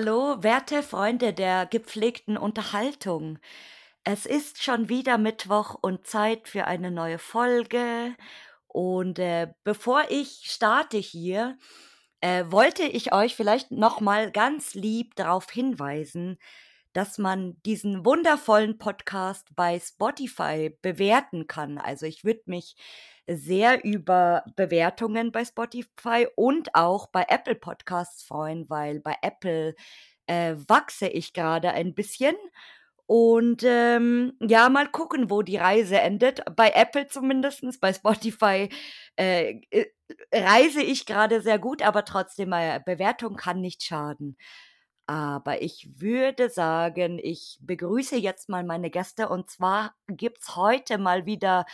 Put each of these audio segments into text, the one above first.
Hallo, werte Freunde der gepflegten Unterhaltung. Es ist schon wieder Mittwoch und Zeit für eine neue Folge. Und äh, bevor ich starte hier, äh, wollte ich euch vielleicht noch mal ganz lieb darauf hinweisen, dass man diesen wundervollen Podcast bei Spotify bewerten kann. Also ich würde mich sehr über Bewertungen bei Spotify und auch bei Apple Podcasts freuen, weil bei Apple äh, wachse ich gerade ein bisschen. Und ähm, ja, mal gucken, wo die Reise endet. Bei Apple zumindest, bei Spotify äh, äh, reise ich gerade sehr gut, aber trotzdem, äh, Bewertung kann nicht schaden. Aber ich würde sagen, ich begrüße jetzt mal meine Gäste und zwar gibt's heute mal wieder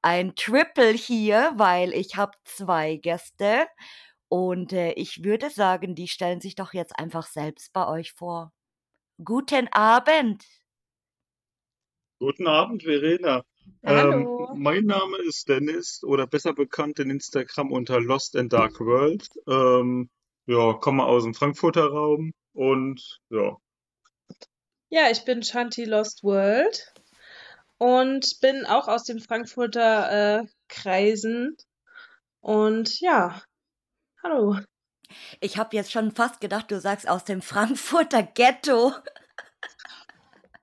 ein Triple hier, weil ich habe zwei Gäste und äh, ich würde sagen, die stellen sich doch jetzt einfach selbst bei euch vor. Guten Abend. Guten Abend, Verena. Ähm, mein Name ist Dennis oder besser bekannt in Instagram unter Lost and Dark World. Ähm, ja, komme aus dem Frankfurter Raum und ja. Ja, ich bin Shanti Lost World und bin auch aus den Frankfurter äh, Kreisen. Und ja, hallo. Ich habe jetzt schon fast gedacht, du sagst aus dem Frankfurter Ghetto.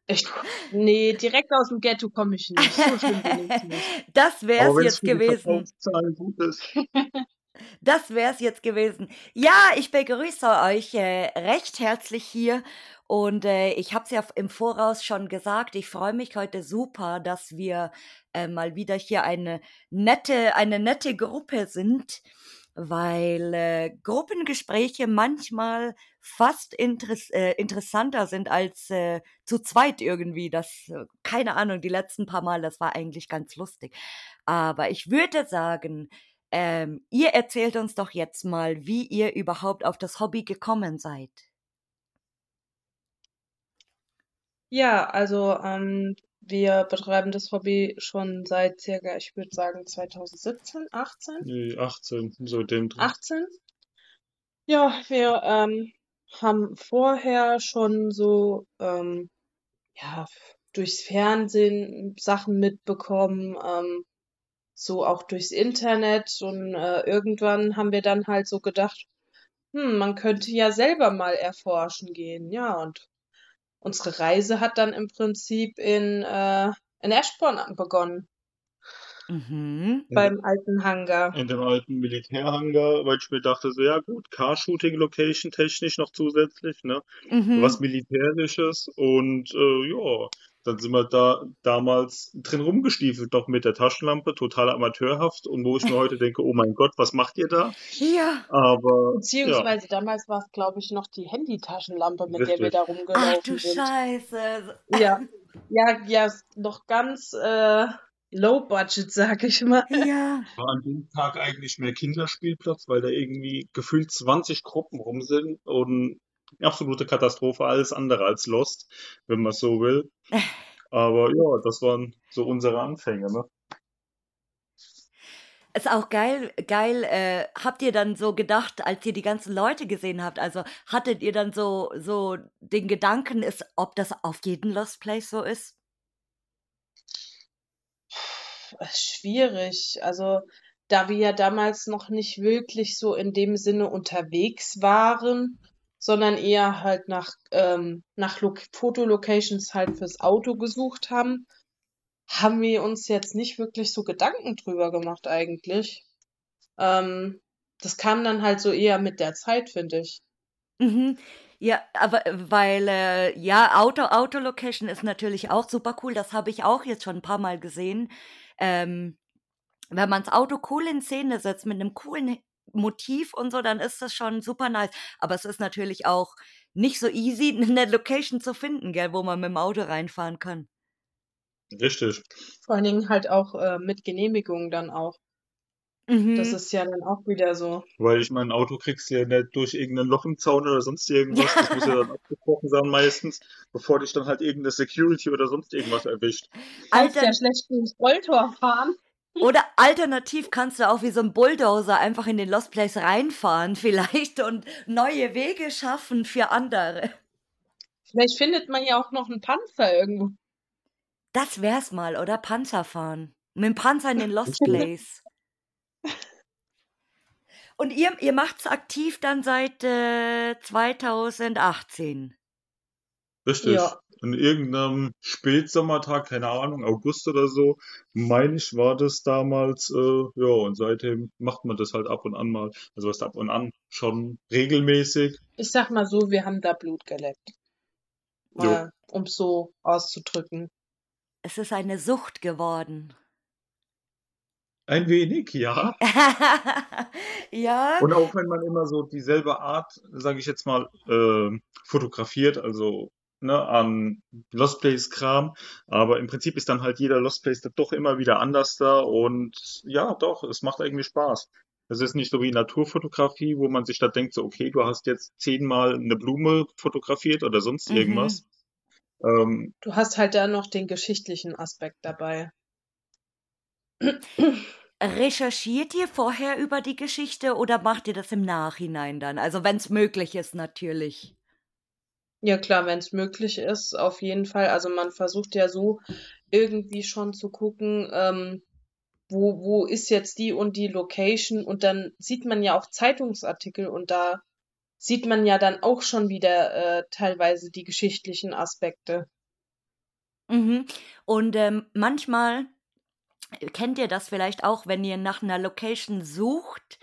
Echt? Nee, direkt aus dem Ghetto komme ich nicht. So schlimm bin ich nicht. Das wäre es jetzt gewesen. Das wäre es jetzt gewesen. Ja, ich begrüße euch äh, recht herzlich hier und äh, ich habe es ja im Voraus schon gesagt, ich freue mich heute super, dass wir äh, mal wieder hier eine nette, eine nette Gruppe sind, weil äh, Gruppengespräche manchmal fast interess äh, interessanter sind als äh, zu zweit irgendwie. Das, äh, keine Ahnung, die letzten paar Mal, das war eigentlich ganz lustig. Aber ich würde sagen, ähm, ihr erzählt uns doch jetzt mal, wie ihr überhaupt auf das Hobby gekommen seid. Ja, also ähm, wir betreiben das Hobby schon seit circa, ich würde sagen 2017, 18? Nee, 18, so dem Dreh. 18? Ja, wir ähm, haben vorher schon so ähm, ja, durchs Fernsehen Sachen mitbekommen, ähm, so auch durchs Internet und äh, irgendwann haben wir dann halt so gedacht, hm, man könnte ja selber mal erforschen gehen, ja, und unsere Reise hat dann im Prinzip in, äh, in Eschborn begonnen. Mhm. Beim alten Hangar. In dem alten Militärhangar, weil ich mir dachte, so ja gut, Car-Shooting-Location technisch noch zusätzlich, ne? Mhm. Was Militärisches und äh, ja, dann sind wir da damals drin rumgestiefelt, noch mit der Taschenlampe, total amateurhaft. Und wo ich mir heute denke, oh mein Gott, was macht ihr da? Ja. Aber. Beziehungsweise ja. damals war es, glaube ich, noch die Handytaschenlampe, mit Richtig. der wir da rumgelaufen Ach du sind. Scheiße. Ja. Ja, ja, noch ganz äh, low budget, sag ich mal. Ja. War an dem Tag eigentlich mehr Kinderspielplatz, weil da irgendwie gefühlt 20 Gruppen rum sind und absolute Katastrophe, alles andere als Lost, wenn man so will. Aber ja, das waren so unsere Anfänge, ne? Ist auch geil, geil, äh, habt ihr dann so gedacht, als ihr die ganzen Leute gesehen habt, also hattet ihr dann so, so den Gedanken, ist, ob das auf jeden Lost Place so ist? Schwierig. Also, da wir ja damals noch nicht wirklich so in dem Sinne unterwegs waren, sondern eher halt nach, ähm, nach Fotolocations halt fürs Auto gesucht haben, haben wir uns jetzt nicht wirklich so Gedanken drüber gemacht eigentlich. Ähm, das kam dann halt so eher mit der Zeit, finde ich. Mhm. Ja, aber weil, äh, ja, Auto, Autolocation ist natürlich auch super cool. Das habe ich auch jetzt schon ein paar Mal gesehen. Ähm, wenn man das Auto cool in Szene setzt mit einem coolen Motiv und so, dann ist das schon super nice. Aber es ist natürlich auch nicht so easy, eine Location zu finden, gell, wo man mit dem Auto reinfahren kann. Richtig. Vor allen Dingen halt auch äh, mit Genehmigung dann auch. Mhm. Das ist ja dann auch wieder so. Weil ich mein Auto kriegst du ja nicht durch irgendein Loch im Zaun oder sonst irgendwas. Das muss ja dann abgebrochen sein meistens, bevor dich dann halt irgendeine Security oder sonst irgendwas erwischt. Alter, ja schlecht ins Rolltor fahren. Oder alternativ kannst du auch wie so ein Bulldozer einfach in den Lost Place reinfahren vielleicht und neue Wege schaffen für andere. Vielleicht findet man ja auch noch einen Panzer irgendwo. Das wär's mal, oder? Panzer fahren. Mit dem Panzer in den Lost Place. Und ihr, ihr macht's aktiv dann seit äh, 2018. Richtig. Ja. An irgendeinem Spätsommertag, keine Ahnung, August oder so, meine ich, war das damals, äh, ja, und seitdem macht man das halt ab und an mal. Also was ab und an schon regelmäßig. Ich sag mal so, wir haben da Blut geleckt. Mal, um es so auszudrücken. Es ist eine Sucht geworden. Ein wenig, ja. ja. Und auch wenn man immer so dieselbe Art, sage ich jetzt mal, äh, fotografiert, also ne, an Lost Place Kram, aber im Prinzip ist dann halt jeder Lost Place doch immer wieder anders da und ja, doch, es macht eigentlich Spaß. Es ist nicht so wie Naturfotografie, wo man sich da denkt, so, okay, du hast jetzt zehnmal eine Blume fotografiert oder sonst mhm. irgendwas. Ähm, du hast halt da noch den geschichtlichen Aspekt dabei. Recherchiert ihr vorher über die Geschichte oder macht ihr das im Nachhinein dann? Also wenn es möglich ist, natürlich. Ja klar, wenn es möglich ist, auf jeden Fall. Also man versucht ja so irgendwie schon zu gucken, ähm, wo, wo ist jetzt die und die Location und dann sieht man ja auch Zeitungsartikel und da sieht man ja dann auch schon wieder äh, teilweise die geschichtlichen Aspekte. Mhm. Und ähm, manchmal kennt ihr das vielleicht auch, wenn ihr nach einer Location sucht,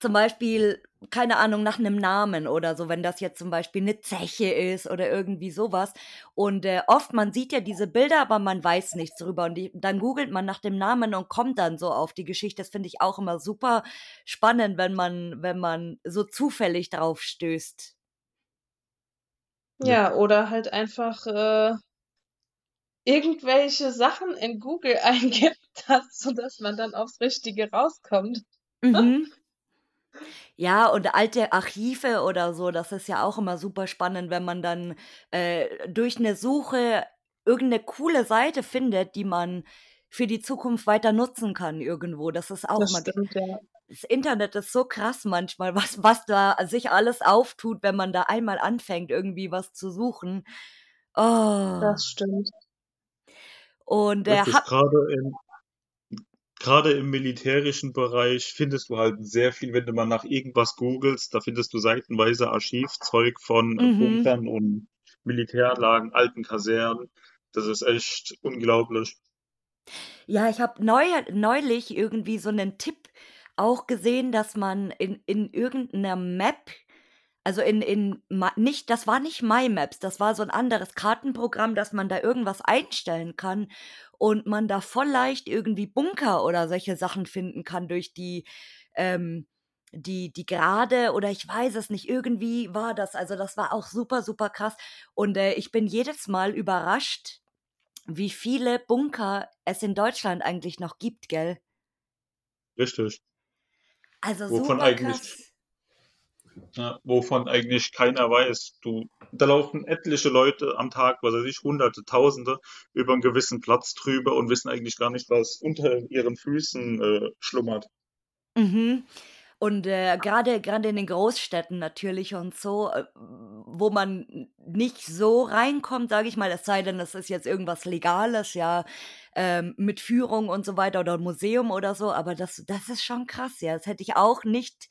zum Beispiel, keine Ahnung, nach einem Namen oder so, wenn das jetzt zum Beispiel eine Zeche ist oder irgendwie sowas. Und äh, oft, man sieht ja diese Bilder, aber man weiß nichts drüber. Und die, dann googelt man nach dem Namen und kommt dann so auf die Geschichte. Das finde ich auch immer super spannend, wenn man, wenn man so zufällig drauf stößt. Ja, oder halt einfach äh, irgendwelche Sachen in Google eingibt, sodass man dann aufs Richtige rauskommt. Mhm. Ja, und alte Archive oder so, das ist ja auch immer super spannend, wenn man dann äh, durch eine Suche irgendeine coole Seite findet, die man für die Zukunft weiter nutzen kann irgendwo. Das ist auch Das immer. stimmt, ja. Das Internet ist so krass manchmal, was, was da sich alles auftut, wenn man da einmal anfängt, irgendwie was zu suchen. Oh. Das stimmt. Und äh, gerade in, gerade im militärischen Bereich findest du halt sehr viel, wenn du mal nach irgendwas googelst, da findest du seitenweise Archivzeug von Mhm. Bunkern und Militäranlagen, alten Kasernen. Das ist echt unglaublich. Ja, ich habe neu, neulich irgendwie so einen Tipp auch gesehen, dass man in, in irgendeiner Map also in in nicht das war nicht MyMaps, das war so ein anderes Kartenprogramm, dass man da irgendwas einstellen kann und man da voll leicht irgendwie Bunker oder solche Sachen finden kann durch die, ähm die die Grade oder ich weiß es nicht, irgendwie war das also, das war auch super, super krass und, äh, ich bin jedes Mal überrascht, wie viele Bunker es in Deutschland eigentlich noch gibt, gell? Richtig. Also, Wovon super eigentlich krass. Ja, wovon eigentlich keiner weiß. Du, da laufen etliche Leute am Tag, was weiß ich, Hunderte, Tausende über einen gewissen Platz drüber und wissen eigentlich gar nicht, was unter ihren Füßen äh, schlummert. Mhm. Und äh, gerade gerade in den Großstädten natürlich und so, äh, wo man nicht so reinkommt, sage ich mal, es sei denn, es ist jetzt irgendwas Legales, ja, ähm, mit Führung und so weiter oder Museum oder so, aber das, das ist schon krass, ja. Das hätte ich auch nicht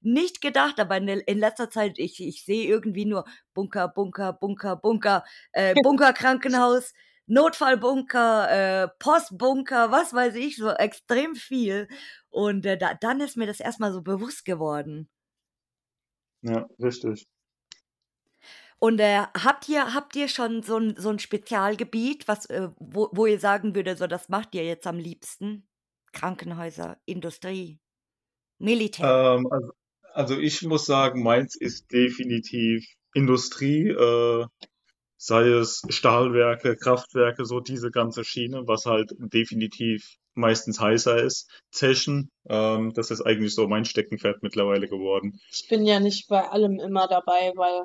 nicht gedacht, aber in, in letzter Zeit, ich, ich sehe irgendwie nur Bunker, Bunker, Bunker, Bunker, äh, Bunkerkrankenhaus, Notfallbunker, äh, Postbunker, was weiß ich, so extrem viel. Und äh, da, dann ist mir das erstmal so bewusst geworden. Ja, richtig. Und äh, habt ihr habt ihr schon so ein, so ein Spezialgebiet, was, äh, wo, wo ihr sagen würde, so das macht ihr jetzt am liebsten? Krankenhäuser, Industrie, Militär. Ähm, also, also ich muss sagen, meins ist definitiv Industrie, äh, sei es Stahlwerke, Kraftwerke, so diese ganze Schiene, was halt definitiv meistens heißer ist. Zechen, ähm, das ist eigentlich so mein Steckenpferd mittlerweile geworden. Ich bin ja nicht bei allem immer dabei, weil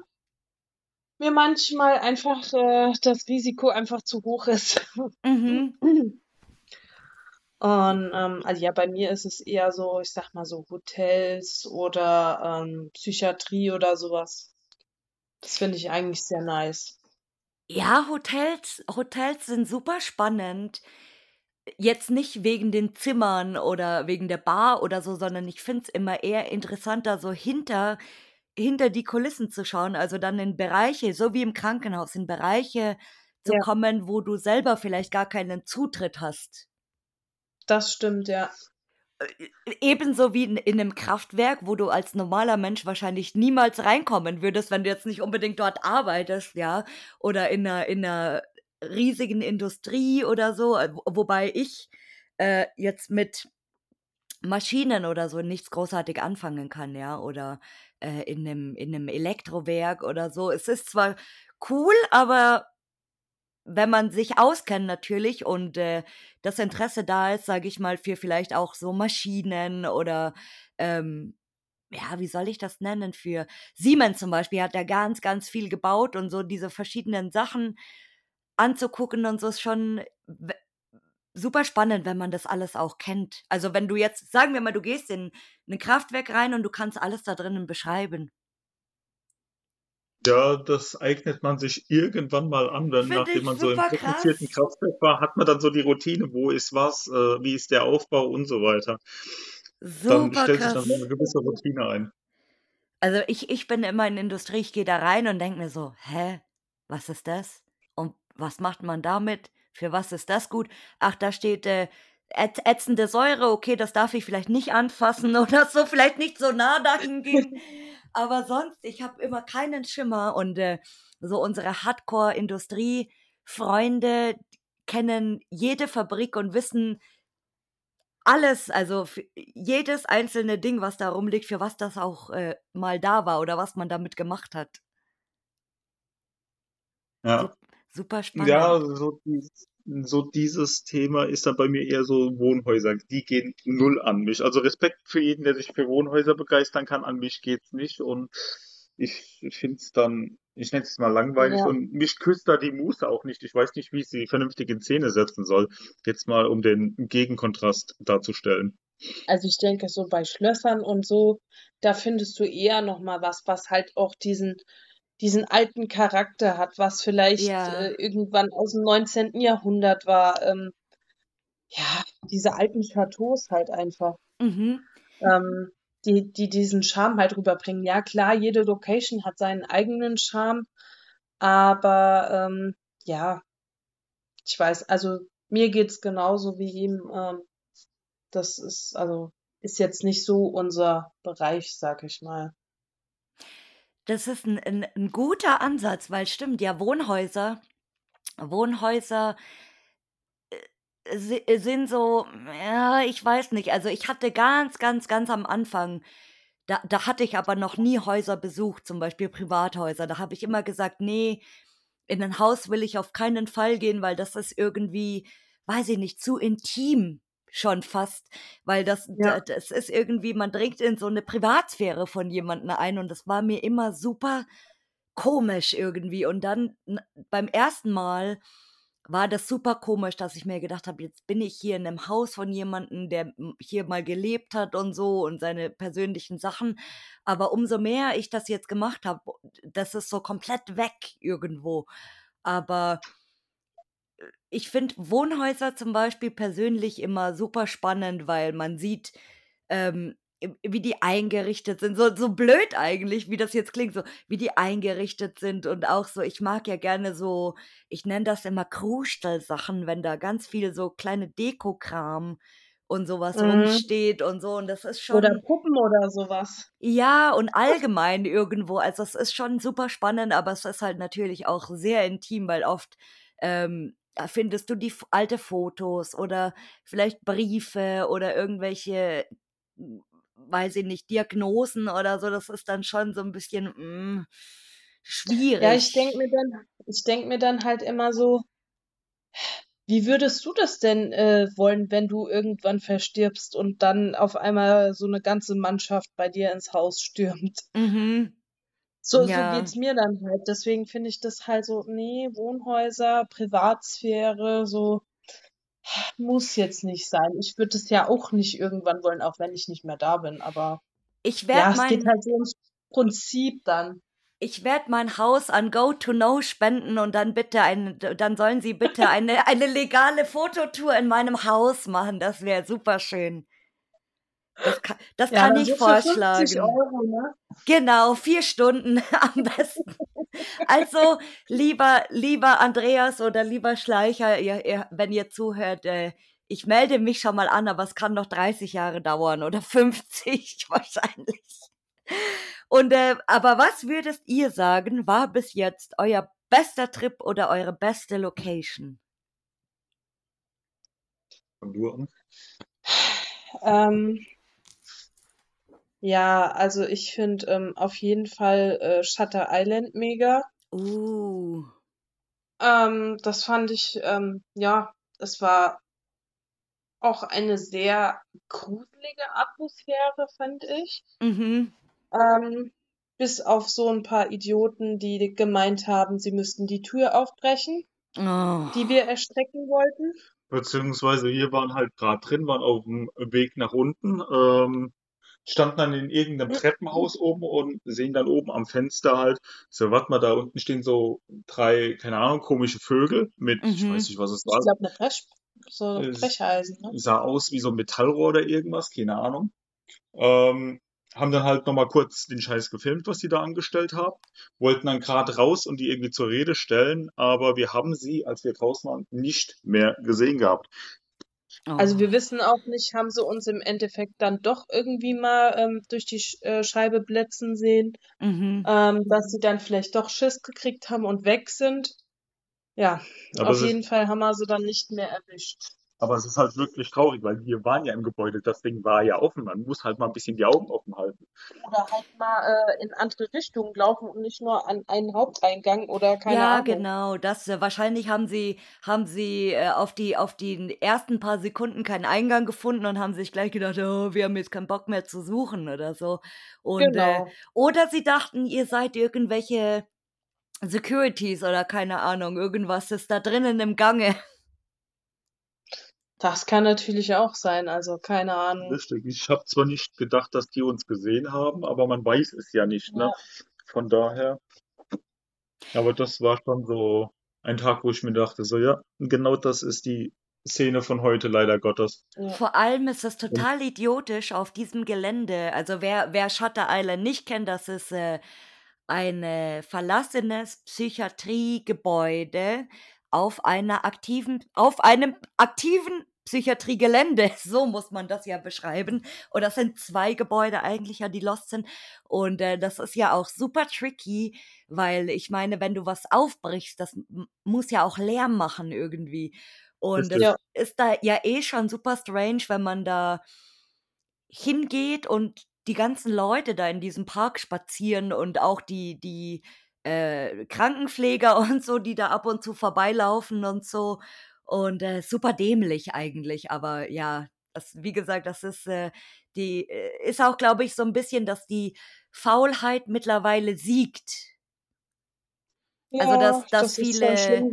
mir manchmal einfach äh, das Risiko einfach zu hoch ist. Mhm. Und ähm, also ja, bei mir ist es eher so, ich sag mal so Hotels oder ähm, Psychiatrie oder sowas. Das finde ich eigentlich sehr nice. Ja, Hotels, Hotels sind super spannend. Jetzt nicht wegen den Zimmern oder wegen der Bar oder so, sondern ich finde es immer eher interessanter, so hinter, hinter die Kulissen zu schauen, also dann in Bereiche, so wie im Krankenhaus, in Bereiche zu Ja. kommen, wo du selber vielleicht gar keinen Zutritt hast. Das stimmt, ja. Äh, ebenso wie in, in einem Kraftwerk, wo du als normaler Mensch wahrscheinlich niemals reinkommen würdest, wenn du jetzt nicht unbedingt dort arbeitest, ja, oder in einer, in einer riesigen Industrie oder so, äh, wobei ich äh, jetzt mit Maschinen oder so nichts großartig anfangen kann, ja, oder äh, in einem in 'nem Elektrowerk oder so. Es ist zwar cool, aber wenn man sich auskennt natürlich und, äh, das Interesse da ist, sage ich mal, für vielleicht auch so Maschinen oder, ähm, ja, wie soll ich das nennen? Für Siemens zum Beispiel hat ja ganz, ganz viel gebaut und so diese verschiedenen Sachen anzugucken und so ist schon super spannend, wenn man das alles auch kennt. Also, wenn du jetzt sagen wir mal, du gehst in 'n Kraftwerk rein und du kannst alles da drinnen beschreiben. Ja, das eignet man sich irgendwann mal an, dann nachdem man so im komplizierten krass. Kraftwerk war, hat man dann so die Routine, wo ist was, äh, wie ist der Aufbau und so weiter. Dann Super stellt sich dann so krass. 'ne gewisse Routine ein. Also, ich ich bin immer in Industrie, ich gehe da rein und denke mir so: „Hä, was ist das? Und was macht man damit? Für was ist das gut? Ach, da steht, äh, ätz ätzende Säure, okay, das darf ich vielleicht nicht anfassen oder so, vielleicht nicht so nah dahin gehen.“ Aber sonst, ich habe immer keinen Schimmer und, äh, so unsere Hardcore-Industrie-Freunde kennen jede Fabrik und wissen alles, also jedes einzelne Ding, was da rumliegt, für was das auch, äh, mal da war oder was man damit gemacht hat. Ja. Sup super Ja, spannend. so so dieses Thema ist dann bei mir eher so Wohnhäuser. Die gehen null an mich. Also Respekt für jeden, der sich für Wohnhäuser begeistern kann. An mich geht's nicht und ich finde es dann, ich nenne es mal langweilig Ja. und mich küsst da die Muße auch nicht. Ich weiß nicht, wie ich sie vernünftig in Szene setzen soll. Jetzt mal, um den Gegenkontrast darzustellen. Also ich denke, so bei Schlössern und so, da findest du eher noch mal was, was halt auch diesen diesen alten Charakter hat, was vielleicht, äh, Ja. irgendwann aus'm 19. Jahrhundert war, ähm, ja, diese alten Châteaus halt einfach, Mhm. ähm, die die diesen Charme halt rüberbringen. Ja klar, jede Location hat seinen eigenen Charme, aber, ähm, ja, ich weiß also, mir geht's genauso wie ihm, ähm, das ist also, ist jetzt nicht so unser Bereich, sage ich mal. Das ist 'n 'n 'n guter Ansatz, weil stimmt, ja, Wohnhäuser Wohnhäuser äh, si sind so, ja, ich weiß nicht. Also, ich hatte ganz, ganz, ganz am Anfang da da hatte ich aber noch nie Häuser besucht, zum Beispiel Privathäuser. Da habe ich immer gesagt: „Ne, in 'nen Haus will ich auf keinen Fall gehen, weil das ist irgendwie, weiß ich nicht, zu intim schon fast, weil das Ja. da das ist irgendwie man dringt in so 'ne Privatsphäre von jemandem ein und das war mir immer super komisch irgendwie. Und dann beim ersten Mal war das super komisch, dass ich mir gedacht habe: „Jetzt bin ich hier in 'nem Haus von jemandem, der, hier mal gelebt hat und so und seine persönlichen Sachen.“ Aber umso mehr ich das jetzt gemacht habe, das ist so komplett weg irgendwo. Aber ich finde Wohnhäuser zum Beispiel persönlich immer super spannend, weil man sieht, ähm, wie die eingerichtet sind. So so blöd eigentlich, wie das jetzt klingt, so wie die eingerichtet sind und auch so ich mag ja gerne so ich nenne das immer Kruschelsachen, wenn da ganz viel so kleine Dekokram und so was Mhm. rumsteht und so und das ist Oder schon Puppen oder so was. Ja, und allgemein irgendwo. Also, es ist schon super spannend, aber es ist halt natürlich auch sehr intim, weil oft, ähm, findest du die alte Fotos oder vielleicht Briefe oder irgendwelche, hm, weiß ich nicht, Diagnosen oder so. Das ist dann schon so 'n bisschen, hm, Ja, ich denke schwierig. mir dann ich denke mir dann halt immer so wie würdest du das denn, äh, wollen, wenn du irgendwann verstirbst und dann auf einmal so 'ne ganze Mannschaft bei dir ins Haus stürmt? Mhm. So so Ja. geht's mir dann halt. Deswegen finde ich das halt so, ne, Wohnhäuser, Privatsphäre, so Muss jetzt nicht sein. Ich würde es ja auch nicht irgendwann wollen, auch wenn ich nicht mehr da bin, aber Ich ja, werde es geht mein halt so ums Prinzip dann. ich werde mein Haus an Go to Know spenden und dann bitte ein, dann sollen Sie bitte eine, eine legale Fototour in meinem Haus machen. Das wäre super schön. Das kann, das Ja, kann ich so für 50 vorschlagen. Euro, ne? Genau, vier Stunden am besten. Also, lieber, lieber Andreas oder lieber Schleicher, ihr, ihr, wenn ihr zuhört, äh, ich melde mich schon mal an, aber es kann noch 30 Jahre dauern oder 50 wahrscheinlich. Und äh, aber was würdest ihr sagen, war bis jetzt euer bester Trip oder eure beste Location? Fang du an. Ähm, ja, also ich finde ähm, auf jeden Fall äh, Shutter Island mega. Uh, Ähm, das fand ich, ähm, ja, es war auch eine sehr gruselige Atmosphäre, fand ich. mhm. Ähm, bis auf so ein paar Idioten, die gemeint haben, sie müssten die Tür aufbrechen, Oh. die wir erstrecken wollten. Beziehungsweise wir waren halt gerade drin, waren auf dem Weg nach unten, ähm, standen dann in irgendeinem Treppenhaus oben und sehen dann oben am Fenster halt, so, warte mal, da unten stehen so drei, keine Ahnung, komische Vögel mit, ich Mhm. weiß nicht, was es Ich war, glaube, eine Brech, so Äh, Brecheisen, ne? sah aus wie so ein Metallrohr oder irgendwas, keine Ahnung. Ähm, haben dann halt nochmal kurz den Scheiß gefilmt, was die da angestellt haben, wollten dann gerade raus und die irgendwie zur Rede stellen, aber wir haben sie, als wir draußen waren, nicht mehr gesehen gehabt. Also Oh. wir wissen auch nicht, haben sie uns im Endeffekt dann doch irgendwie mal ähm, durch die Sch äh, Scheibe blitzen sehen, Mhm. ähm, dass sie dann vielleicht doch Schiss gekriegt haben und weg sind. Ja, Aber auf jeden Fall haben wir sie dann nicht mehr erwischt. Aber es ist halt wirklich traurig, weil wir waren ja im Gebäude, das Ding war ja offen, man muss halt mal ein bisschen die Augen offen halten. Oder halt mal äh, in andere Richtungen laufen und nicht nur an einen Haupteingang oder keine Ja, Ahnung. genau. Das äh, wahrscheinlich haben sie haben sie äh, auf die auf die ersten paar Sekunden keinen Eingang gefunden und haben sich gleich gedacht, oh, wir haben jetzt keinen Bock mehr zu suchen oder so. Und äh, Genau. oder sie dachten, ihr seid irgendwelche Securities oder keine Ahnung, irgendwas ist da drinnen im Gange. Das kann natürlich auch sein, also keine Ahnung. Richtig. Ich habe zwar nicht gedacht, dass die uns gesehen haben, aber man weiß es ja nicht, ne? Ja. Von daher. Aber das war schon so ein Tag, wo ich mir dachte, so ja, genau das ist die Szene von heute, leider Gottes. Ja. Vor allem ist es Und total idiotisch auf diesem Gelände. Also wer, wer Shutter Island nicht kennt, das ist äh, ein äh, verlassenes Psychiatriegebäude auf einer aktiven, auf einem aktiven Psychiatriegelände, so muss man das ja beschreiben. Und das sind zwei Gebäude eigentlich, ja, die lost sind. Und äh, das ist ja auch super tricky, weil ich meine, wenn du was aufbrichst, das muss ja auch Lärm machen irgendwie. Und es richtig. Ja. ist da ja eh schon super strange, wenn man da hingeht und die ganzen Leute da in diesem Park spazieren und auch die, die äh, Krankenpfleger und so, die da ab und zu vorbeilaufen und so. Und äh, super dämlich eigentlich, aber ja, das, wie gesagt, das ist äh, die, äh, ist auch, glaube ich, so ein bisschen, dass die Faulheit mittlerweile siegt. Also, Ja, dass, dass das viele,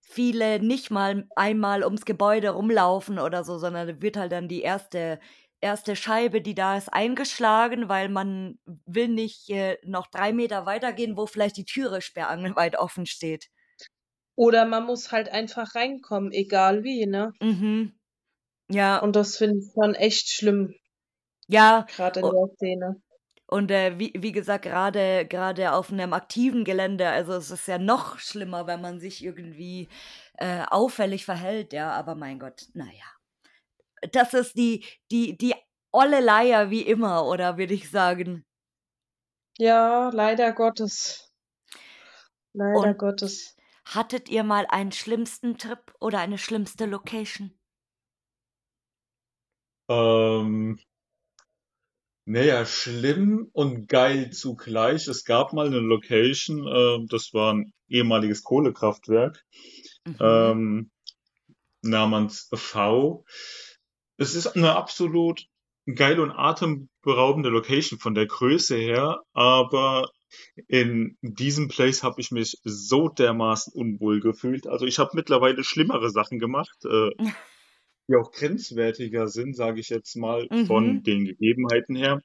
viele nicht mal einmal ums Gebäude rumlaufen oder so, sondern wird halt dann die erste, erste Scheibe, die da ist, eingeschlagen, weil man will nicht äh, noch drei Meter weitergehen, wo vielleicht die Türe sperrangelweit offen steht. Oder man muss halt einfach reinkommen, egal wie, ne? Mhm. Ja, Und das finde ich schon echt schlimm, ja. gerade in der Szene. Und äh, wie, wie gesagt, gerade gerade auf einem aktiven Gelände, also es ist ja noch schlimmer, wenn man sich irgendwie äh, auffällig verhält, ja, aber mein Gott, naja. Das ist die, die, die olle Leier wie immer, oder würde ich sagen. Ja, leider Gottes. Leider Und Gottes. hattet ihr mal einen schlimmsten Trip oder eine schlimmste Location? Ähm, naja, schlimm und geil zugleich. Es gab mal eine Location, äh, das war ein ehemaliges Kohlekraftwerk, Mhm. ähm, namens V. Es ist eine absolut geile und atemberaubende Location von der Größe her, aber in diesem Place habe ich mich so dermaßen unwohl gefühlt. Also ich habe mittlerweile schlimmere Sachen gemacht. Äh, die auch grenzwertiger sind, sage ich jetzt mal, von Mhm. den Gegebenheiten her.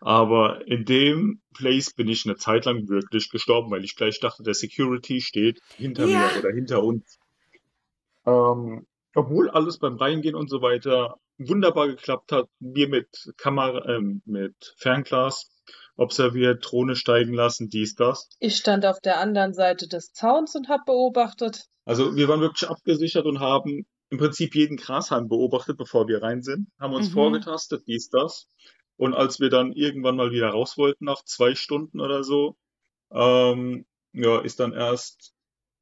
Aber in dem Place bin ich eine Zeit lang wirklich gestorben, weil ich gleich dachte, der Security steht hinter Ja. mir oder hinter uns. Ähm, obwohl alles beim Reingehen und so weiter wunderbar geklappt hat, wir mit Kamera, ähm, mit Fernglas observiert, Drohne steigen lassen, dies, das. Ich stand auf der anderen Seite des Zauns und habe beobachtet. Also wir waren wirklich abgesichert und haben im Prinzip jeden Grashalm beobachtet, bevor wir rein sind, haben uns Mhm. vorgetastet, dies, das. Und als wir dann irgendwann mal wieder raus wollten, nach zwei Stunden oder so, ähm, ja, ist dann erst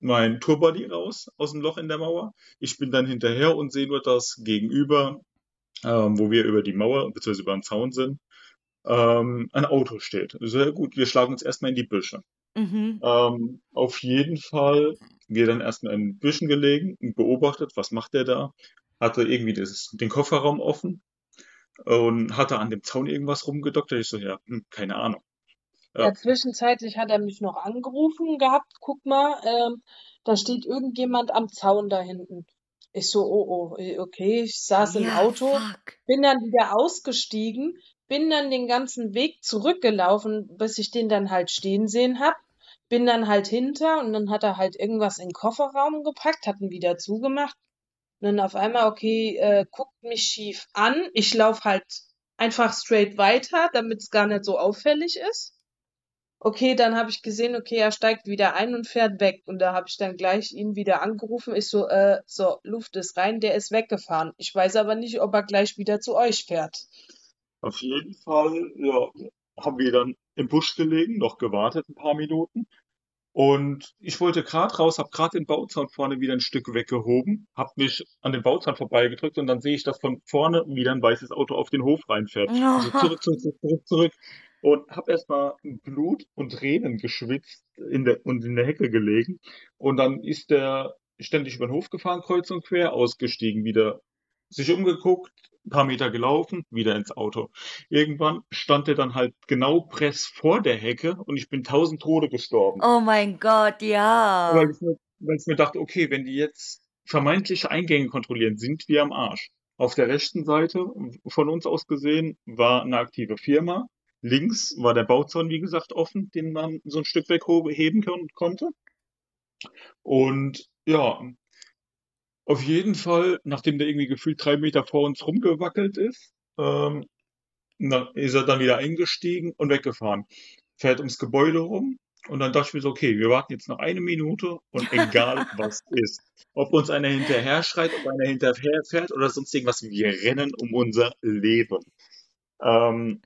mein Tourbody raus aus dem Loch in der Mauer. Ich bin dann hinterher und sehe nur, dass gegenüber, ähm, wo wir über die Mauer bzw. über den Zaun sind, ähm, ein Auto steht. Sehr gut, wir schlagen uns erstmal in die Büsche. Mhm. Ähm, auf jeden Fall, wir dann erstmal in den Büschen gelegen und beobachtet, was macht der da? Hatte irgendwie das, den Kofferraum offen und hatte an dem Zaun irgendwas rumgedoktert. Ich so, ja, hm, keine Ahnung. Ja, Ja, zwischenzeitlich hat er mich noch angerufen gehabt. Guck mal, ähm, da steht irgendjemand am Zaun da hinten. Ich so, oh, oh, eh, okay, ich saß im Ja, Auto, fuck. bin dann wieder ausgestiegen, bin dann den ganzen Weg zurückgelaufen, bis ich den dann halt stehen sehen hab. Bin dann halt hinter und dann hat er halt irgendwas in den Kofferraum gepackt, hat ihn wieder zugemacht. Und dann auf einmal, okay, äh, guckt mich schief an. Ich lauf halt einfach straight weiter, damit es gar nicht so auffällig ist. Okay, dann habe ich gesehen, okay, er steigt wieder ein und fährt weg. Und da habe ich dann gleich ihn wieder angerufen. Ich so, äh, so, Luft ist rein, der ist weggefahren. Ich weiß aber nicht, ob er gleich wieder zu euch fährt. auf jeden Fall, ja, haben wir dann im Busch gelegen, noch gewartet ein paar Minuten. Und ich wollte gerade raus, habe gerade den Bauzaun vorne wieder ein Stück weggehoben, habe mich an den Bauzaun vorbeigedrückt und dann sehe ich, dass von vorne wieder ein weißes Auto auf den Hof reinfährt. Also zurück, zurück, zurück, zurück, zurück. Und habe erstmal Blut und Tränen geschwitzt in der, und in der Hecke gelegen. Und dann ist der ständig über den Hof gefahren, kreuz und quer, ausgestiegen, wieder sich umgeguckt, ein paar Meter gelaufen, wieder ins Auto. Irgendwann stand er dann halt genau press vor der Hecke und ich bin tausend Tode gestorben. Oh mein Gott, Weil ja. ich mir, weil ich mir dachte, okay, wenn die jetzt vermeintliche Eingänge kontrollieren, sind wir am Arsch. Auf der rechten Seite, von uns aus gesehen, war eine aktive Firma. Links war der Bauzaun, wie gesagt, offen, den man so ein Stück wegheben kon konnte. Und ja, auf jeden Fall, nachdem der irgendwie gefühlt drei Meter vor uns rumgewackelt ist, ähm, na, ist er dann wieder eingestiegen und weggefahren. Fährt ums Gebäude rum und dann dachte ich mir so, okay, wir warten jetzt noch eine Minute und egal was ist, ob uns einer hinterher schreit, ob einer hinterher fährt oder sonst irgendwas, wir rennen um unser Leben. Ähm,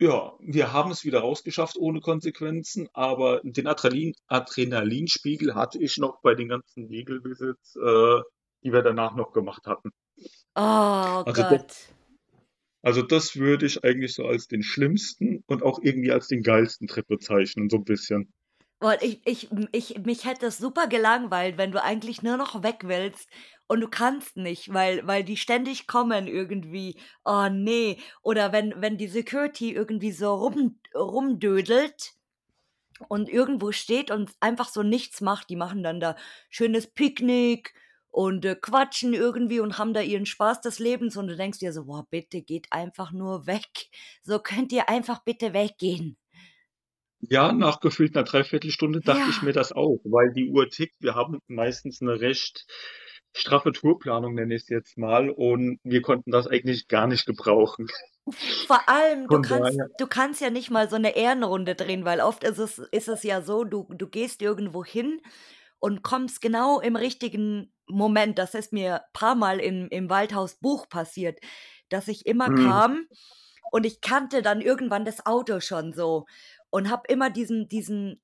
ja, wir haben es wieder rausgeschafft ohne Konsequenzen, aber den Adrenalin, Adrenalinspiegel hatte ich noch bei den ganzen Legal-Visits, äh, die wir danach noch gemacht hatten. Oh Also das, Gott. also das würde ich eigentlich so als den schlimmsten und auch irgendwie als den geilsten Trip bezeichnen, so ein bisschen. Ich, ich, ich, mich hätte es super gelangweilt, wenn du eigentlich nur noch weg willst und du kannst nicht, weil, weil die ständig kommen irgendwie. Oh nee. Oder wenn, wenn die Security irgendwie so rum, rumdödelt und irgendwo steht und einfach so nichts macht, die machen dann da schönes Picknick und äh, quatschen irgendwie und haben da ihren Spaß des Lebens und du denkst dir so, boah, bitte geht einfach nur weg. So könnt ihr einfach bitte weggehen. Ja, nach gefühlt einer Dreiviertelstunde dachte ich Ja. mir das auch, weil die Uhr tickt. Wir haben meistens eine recht straffe Tourplanung, nenne ich es jetzt mal, und wir konnten das eigentlich gar nicht gebrauchen. Vor allem, du kannst, du kannst ja nicht mal so eine Ehrenrunde drehen, weil oft ist es, ist es ja so, du, du gehst irgendwo hin und kommst genau im richtigen Moment. Das ist mir ein paar Mal im, im Waldhaus Buch passiert, dass ich immer hm, kam und ich kannte dann irgendwann das Auto schon so und habe immer diesen, diesen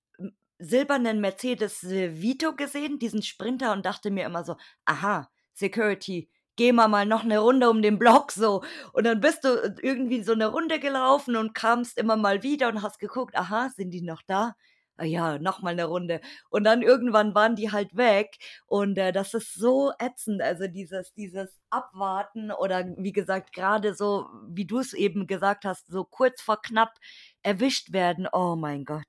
silbernen Mercedes Vito gesehen, diesen Sprinter und dachte mir immer so, aha, Security, gehen wir mal noch eine Runde um den Block so. Und dann bist du irgendwie so eine Runde gelaufen und kamst immer mal wieder und hast geguckt, aha, sind die noch da? Ah ja, noch mal eine Runde. Und dann irgendwann waren die halt weg und äh, das ist so ätzend, also dieses dieses Abwarten oder wie gesagt, gerade so, wie du es eben gesagt hast, so kurz vor knapp erwischt werden. Oh mein Gott.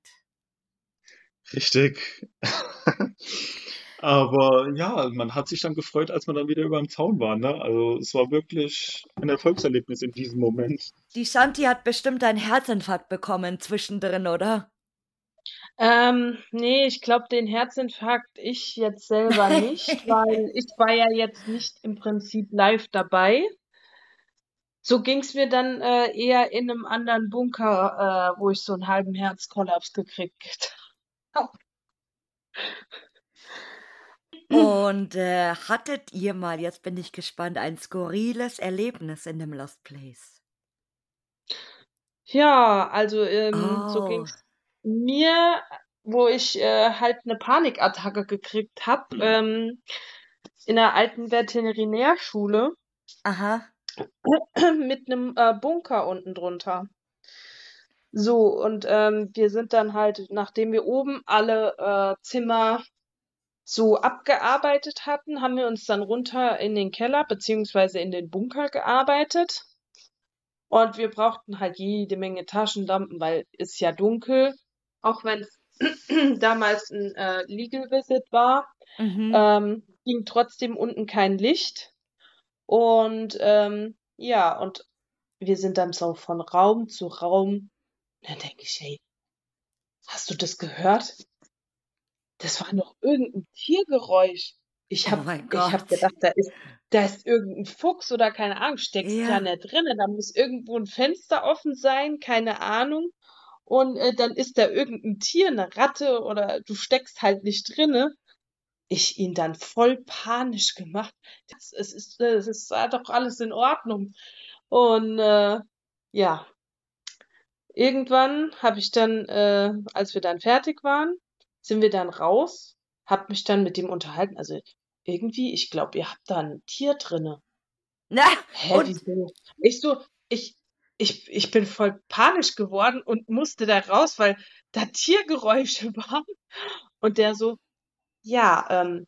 Richtig. Aber ja, man hat sich dann gefreut, als man dann wieder über dem Zaun war. Ne? Also es war wirklich ein Erfolgserlebnis in diesem Moment. Die Shanti hat bestimmt einen Herzinfarkt bekommen zwischendrin, oder? Ähm, nee, ich glaube, den Herzinfarkt ich jetzt selber nicht, weil ich war ja jetzt nicht im Prinzip live dabei. So ging's mir dann äh, eher in einem anderen Bunker, äh, wo ich so einen halben Herzkollaps gekriegt habe. Und äh, hattet ihr mal, jetzt bin ich gespannt, ein skurriles Erlebnis in dem Lost Place? Ja, also ähm, so ging Oh. es mir, wo ich äh, halt eine Panikattacke gekriegt habe, ähm, in der alten Veterinärschule Aha. mit einem äh, Bunker unten drunter. So, und ähm, wir sind dann halt, nachdem wir oben alle äh, Zimmer so abgearbeitet hatten, haben wir uns dann runter in den Keller beziehungsweise in den Bunker gearbeitet. Und wir brauchten halt jede Menge Taschenlampen, weil es ja dunkel, auch wenn es damals ein äh, Legal Visit war, Mhm. ähm, ging trotzdem unten kein Licht. Und ähm, ja, und wir sind dann so von Raum zu Raum. Und dann denke ich, hey, hast du das gehört? Das war noch irgendein Tiergeräusch. Ich Oh hab, ich gedacht, da ist, da ist irgendein Fuchs oder keine Ahnung, steckst ja Ja. nicht drinne. Da muss irgendwo ein Fenster offen sein, keine Ahnung. Und äh, dann ist da irgendein Tier, eine Ratte oder du steckst halt nicht drinne. Ich ihn dann voll panisch gemacht. Das, es ist, äh, es ist doch alles in Ordnung. Und äh, ja, irgendwann habe ich dann, äh, als wir dann fertig waren, sind wir dann raus, hab mich dann mit dem unterhalten. Also irgendwie, ich glaube, ihr habt da ein Tier drinne. Na, Hä, und wieso? Ich so, ich, ich, ich bin voll panisch geworden und musste da raus, weil da Tiergeräusche waren. Und der so, ja, ähm,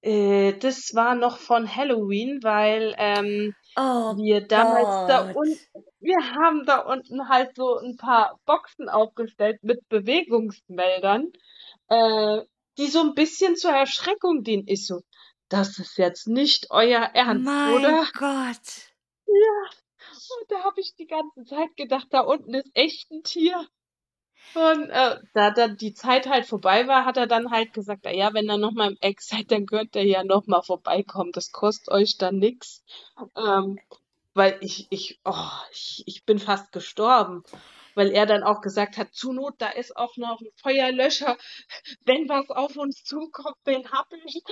äh, das war noch von Halloween, weil ähm, oh wir damals da Gott. unten, wir haben da unten halt so ein paar Boxen aufgestellt mit Bewegungsmeldern, äh, die so ein bisschen zur Erschreckung dienen. Ich so, das ist jetzt nicht euer Ernst, Mein oder? Gott. Ja. Und da habe ich die ganze Zeit gedacht, da unten ist echt ein Tier. Und äh, da dann die Zeit halt vorbei war, hat er dann halt gesagt, ja, wenn ihr noch mal im Eck seid, dann könnt ihr ja noch mal vorbeikommen. Das kostet euch dann nix. Ähm, weil ich, ich, oh, ich, ich bin fast gestorben. Weil er dann auch gesagt hat, zur Not, da ist auch noch ein Feuerlöscher. Wenn was auf uns zukommt, den hab ich.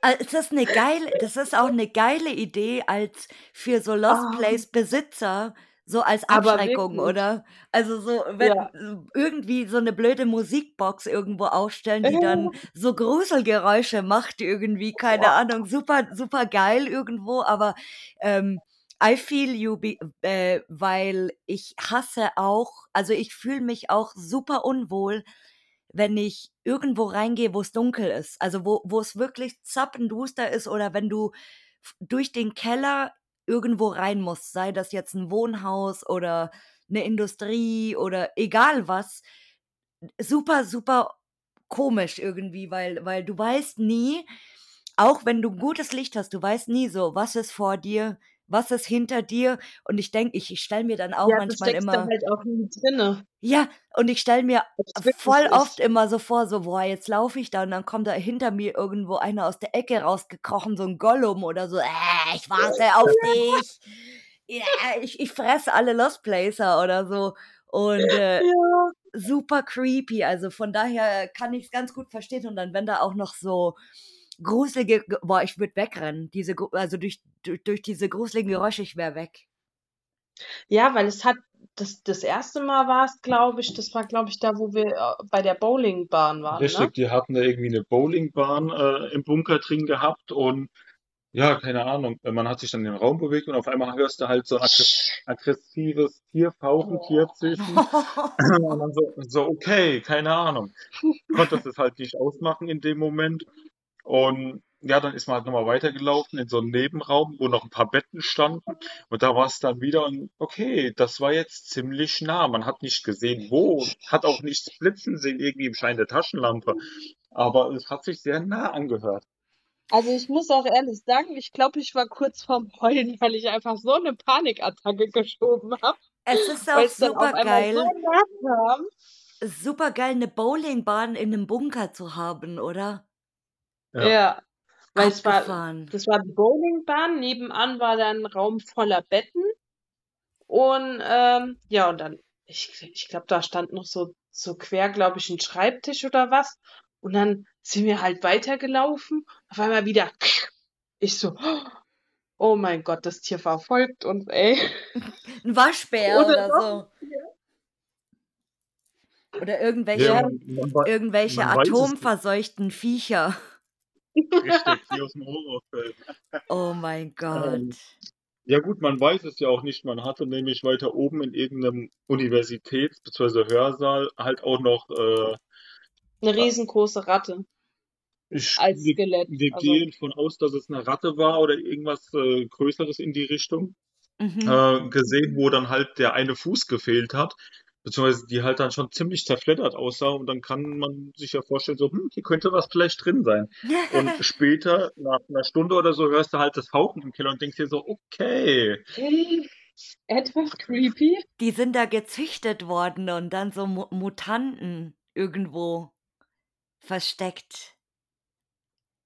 Also, es ist eine geile, das ist auch eine geile Idee als für so Lost Ah, Place Besitzer, so als Abschreckung, oder? Also so, wenn ja. irgendwie so eine blöde Musikbox irgendwo aufstellen, die dann so Gruselgeräusche macht irgendwie, keine Boah. Ahnung, super, super geil irgendwo, aber ähm, I feel you, be, äh, weil ich hasse auch, also ich fühle mich auch super unwohl, wenn ich irgendwo reingehe, wo es dunkel ist. Also wo, wo es wirklich zappenduster ist oder wenn du durch den Keller irgendwo rein musst, sei das jetzt ein Wohnhaus oder eine Industrie oder egal was, super, super komisch irgendwie, weil, weil du weißt nie, auch wenn du gutes Licht hast, du weißt nie so, was ist vor dir, was ist hinter dir. Und ich denke, ich, ich stelle mir dann auch Ja, du manchmal da immer, halt auch nie drinne. ja, und ich stelle mir voll oft ich. immer so vor, so, boah, jetzt laufe ich da und dann kommt da hinter mir irgendwo einer aus der Ecke rausgekrochen, so ein Gollum oder so, äh, ich warte auf dich. Ja, ich, ich fresse alle Lost Placer oder so. Und äh, Ja. super creepy. Also von daher kann ich es ganz gut verstehen. Und dann, wenn da auch noch so gruselige, Ge- boah, ich würde wegrennen. Diese, also durch, durch, durch diese gruseligen Geräusche, ich wäre weg. Ja, weil es hat, das, das erste Mal war es, glaube ich, das war, glaube ich, da, wo wir äh, bei der Bowlingbahn waren, ne? Richtig, die hatten da irgendwie eine Bowlingbahn äh, im Bunker drin gehabt und ja, keine Ahnung, man hat sich dann in den Raum bewegt und auf einmal hörst du halt so ein aggress aggressives Tier fauchen, Tier zischen und dann so, so, okay, keine Ahnung. Konntest es halt nicht ausmachen in dem Moment und ja, dann ist man halt nochmal weitergelaufen in so einen Nebenraum, wo noch ein paar Betten standen. Und da war es dann wieder, und okay, das war jetzt ziemlich nah. Man hat nicht gesehen, wo, hat auch nichts blitzen sehen, irgendwie im Schein der Taschenlampe. Aber es hat sich sehr nah angehört. Also ich muss auch ehrlich sagen, ich glaube, ich war kurz vorm Heulen, weil ich einfach so eine Panikattacke geschoben habe. Es ist auch super geil. So super geil, eine Bowlingbahn in einem Bunker zu haben, oder? Ja. ja. Weil es war, das war die Bowlingbahn, nebenan war dann ein Raum voller Betten. Und ähm, ja, und dann, ich, ich glaube, da stand noch so, so quer, glaube ich, ein Schreibtisch oder was. Und dann sind wir halt weitergelaufen. Auf einmal wieder. Ich so, oh mein Gott, das Tier verfolgt uns, ey. Ein Waschbär oder, oder so. Oder irgendwelche, ja, man, irgendwelche atomverseuchten Viecher. Richtig, die aus dem Horrorfilm. Oh mein ähm, Gott. Ähm, ja gut, man weiß es ja auch nicht. Man hatte nämlich weiter oben in irgendeinem Universitäts- bzw. Hörsaal halt auch noch äh, eine riesengroße Ratte. Ich, als Skelett. Wir, wir also. gehen von aus, dass es eine Ratte war oder irgendwas äh, Größeres in die Richtung. Mhm. Äh, gesehen, wo dann halt der eine Fuß gefehlt hat, beziehungsweise die halt dann schon ziemlich zerfleddert aussah und dann kann man sich ja vorstellen, so, hm, hier könnte was vielleicht drin sein. und später, nach einer Stunde oder so, hörst du halt das Fauchen im Keller und denkst dir so, okay. Etwas creepy. Die sind da gezüchtet worden und dann so Mutanten irgendwo versteckt.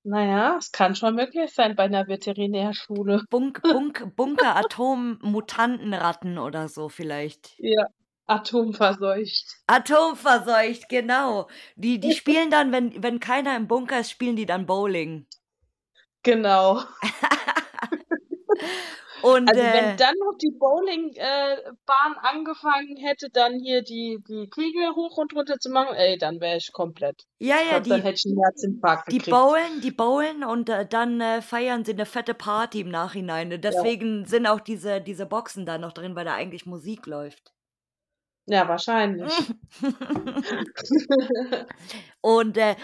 Naja, es kann schon möglich sein bei einer Veterinärschule. Bunk, Bunk, Bunker, Atom, Mutantenratten oder so vielleicht. Ja, atomverseucht. Atomverseucht, genau. Die, die spielen dann, wenn, wenn keiner im Bunker ist, spielen die dann Bowling. Genau. Und, also wenn äh, dann noch die Bowlingbahn äh, angefangen hätte, dann hier die, die Kegel hoch und runter zu machen, ey, dann wäre ich komplett. Ja, ja, glaub, die, dann hätte ich einen Herzinfarkt die bowlen, die bowlen und äh, dann äh, feiern sie eine fette Party im Nachhinein. Deswegen ja. sind auch diese, diese Boxen da noch drin, weil da eigentlich Musik läuft. Ja, wahrscheinlich. und äh,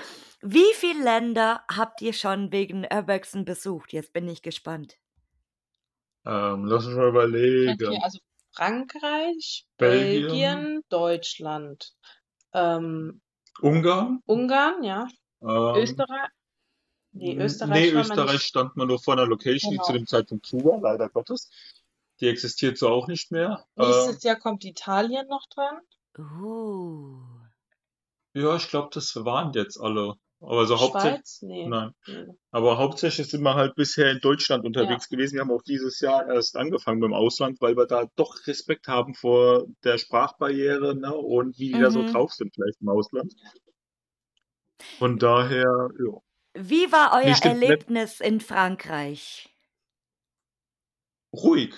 wie viele Länder habt ihr schon wegen Urbexen besucht? Jetzt bin ich gespannt. Ähm, lass uns mal überlegen. Okay, also Frankreich, Belgien, Belgien Deutschland, ähm, Ungarn, Ungarn, ja, ähm, Österreich. Nee, Österreich, nee, Österreich stand man nur vor einer Location, genau. die zu dem Zeitpunkt zu war, leider Gottes. Die existiert so auch nicht mehr. Nächstes äh, Jahr kommt Italien noch dran. Uh. Ja, ich glaube, das waren jetzt alle. Aber so hauptsächlich. Nee. Nein. Nee. Aber hauptsächlich sind wir halt bisher in Deutschland unterwegs ja. gewesen. Wir haben auch dieses Jahr erst angefangen beim Ausland, weil wir da doch Respekt haben vor der Sprachbarriere ne, und wie die mhm. da so mhm. drauf sind, vielleicht im Ausland. Von daher, ja. Wie war euer Erlebnis in Frankreich? Ruhig.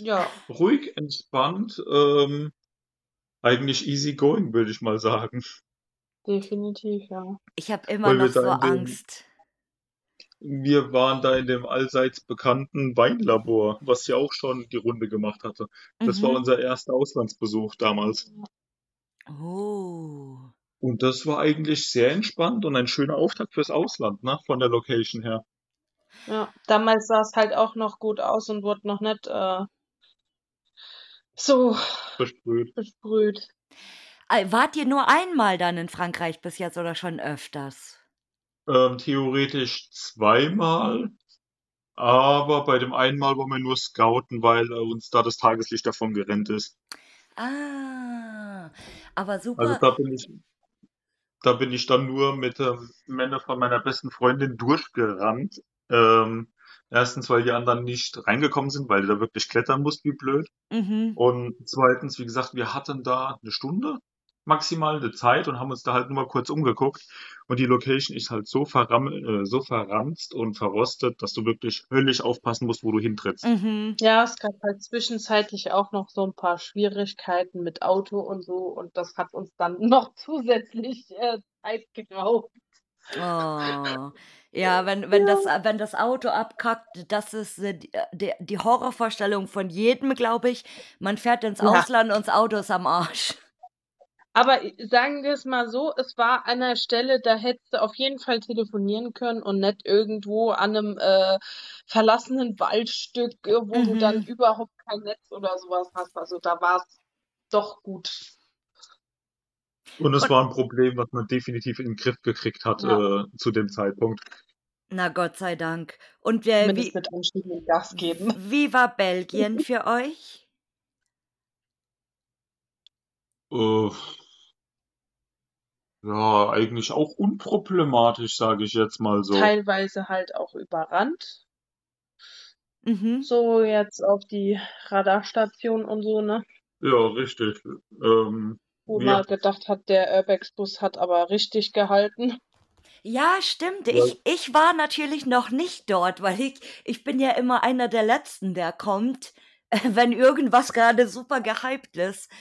Ja. Ruhig, entspannt, ähm, eigentlich easy going, würde ich mal sagen. Definitiv, ja. Ich habe immer noch so Angst. wir waren da in dem allseits bekannten Weinlabor, was ja auch schon die Runde gemacht hatte. Das war mhm. unser erster Auslandsbesuch damals. Oh. Und das war eigentlich sehr entspannt und ein schöner Auftakt fürs Ausland, ne, von der Location her. Ja, damals sah es halt auch noch gut aus und wurde noch nicht äh, so Besprüht. besprüht. Wart ihr nur einmal dann in Frankreich bis jetzt oder schon öfters? Ähm, theoretisch zweimal, aber bei dem einen Mal wollen wir nur scouten, weil äh, uns da das Tageslicht davon gerennt ist. Ah, aber super. Also da bin ich, da bin ich dann nur mit ähm, Männer von meiner besten Freundin durchgerannt. Ähm, erstens, weil die anderen nicht reingekommen sind, weil du da wirklich klettern musst, wie blöd. Mhm. Und zweitens, wie gesagt, wir hatten da eine Stunde maximal eine Zeit und haben uns da halt nur mal kurz umgeguckt. Und die Location ist halt so, verram äh, so verranzt und verrostet, dass du wirklich höllisch aufpassen musst, wo du hintrittst. Mhm. Ja, es gab halt zwischenzeitlich auch noch so ein paar Schwierigkeiten mit Auto und so. Und das hat uns dann noch zusätzlich äh, Zeit geraubt. Oh. Ja, wenn, wenn, ja. Das, wenn das Auto abkackt, das ist äh, die, die, die Horrorvorstellung von jedem, glaube ich. Man fährt ins ja. Ausland und das Auto ist am Arsch. Aber sagen wir es mal so, es war an einer Stelle, da hättest du auf jeden Fall telefonieren können und nicht irgendwo an einem äh, verlassenen Waldstück, äh, wo mhm. du dann mhm. überhaupt kein Netz oder sowas hast. Also da war es doch gut. Und es und, war ein Problem, was man definitiv in den Griff gekriegt hat ja. äh, zu dem Zeitpunkt. Na Gott sei Dank. Und äh, wie, mit Gas geben. wie war Belgien für euch? Uh, ja, eigentlich auch unproblematisch, sage ich jetzt mal so. Teilweise halt auch überrannt. Mhm. So jetzt auf die Radarstation und so, ne? Ja, richtig. Ähm, Wo man gedacht hat, der Airbags-Bus hat aber richtig gehalten. Ja, stimmt. Ja. Ich, ich war natürlich noch nicht dort, weil ich, ich bin ja immer einer der Letzten, der kommt, wenn irgendwas gerade super gehypt ist.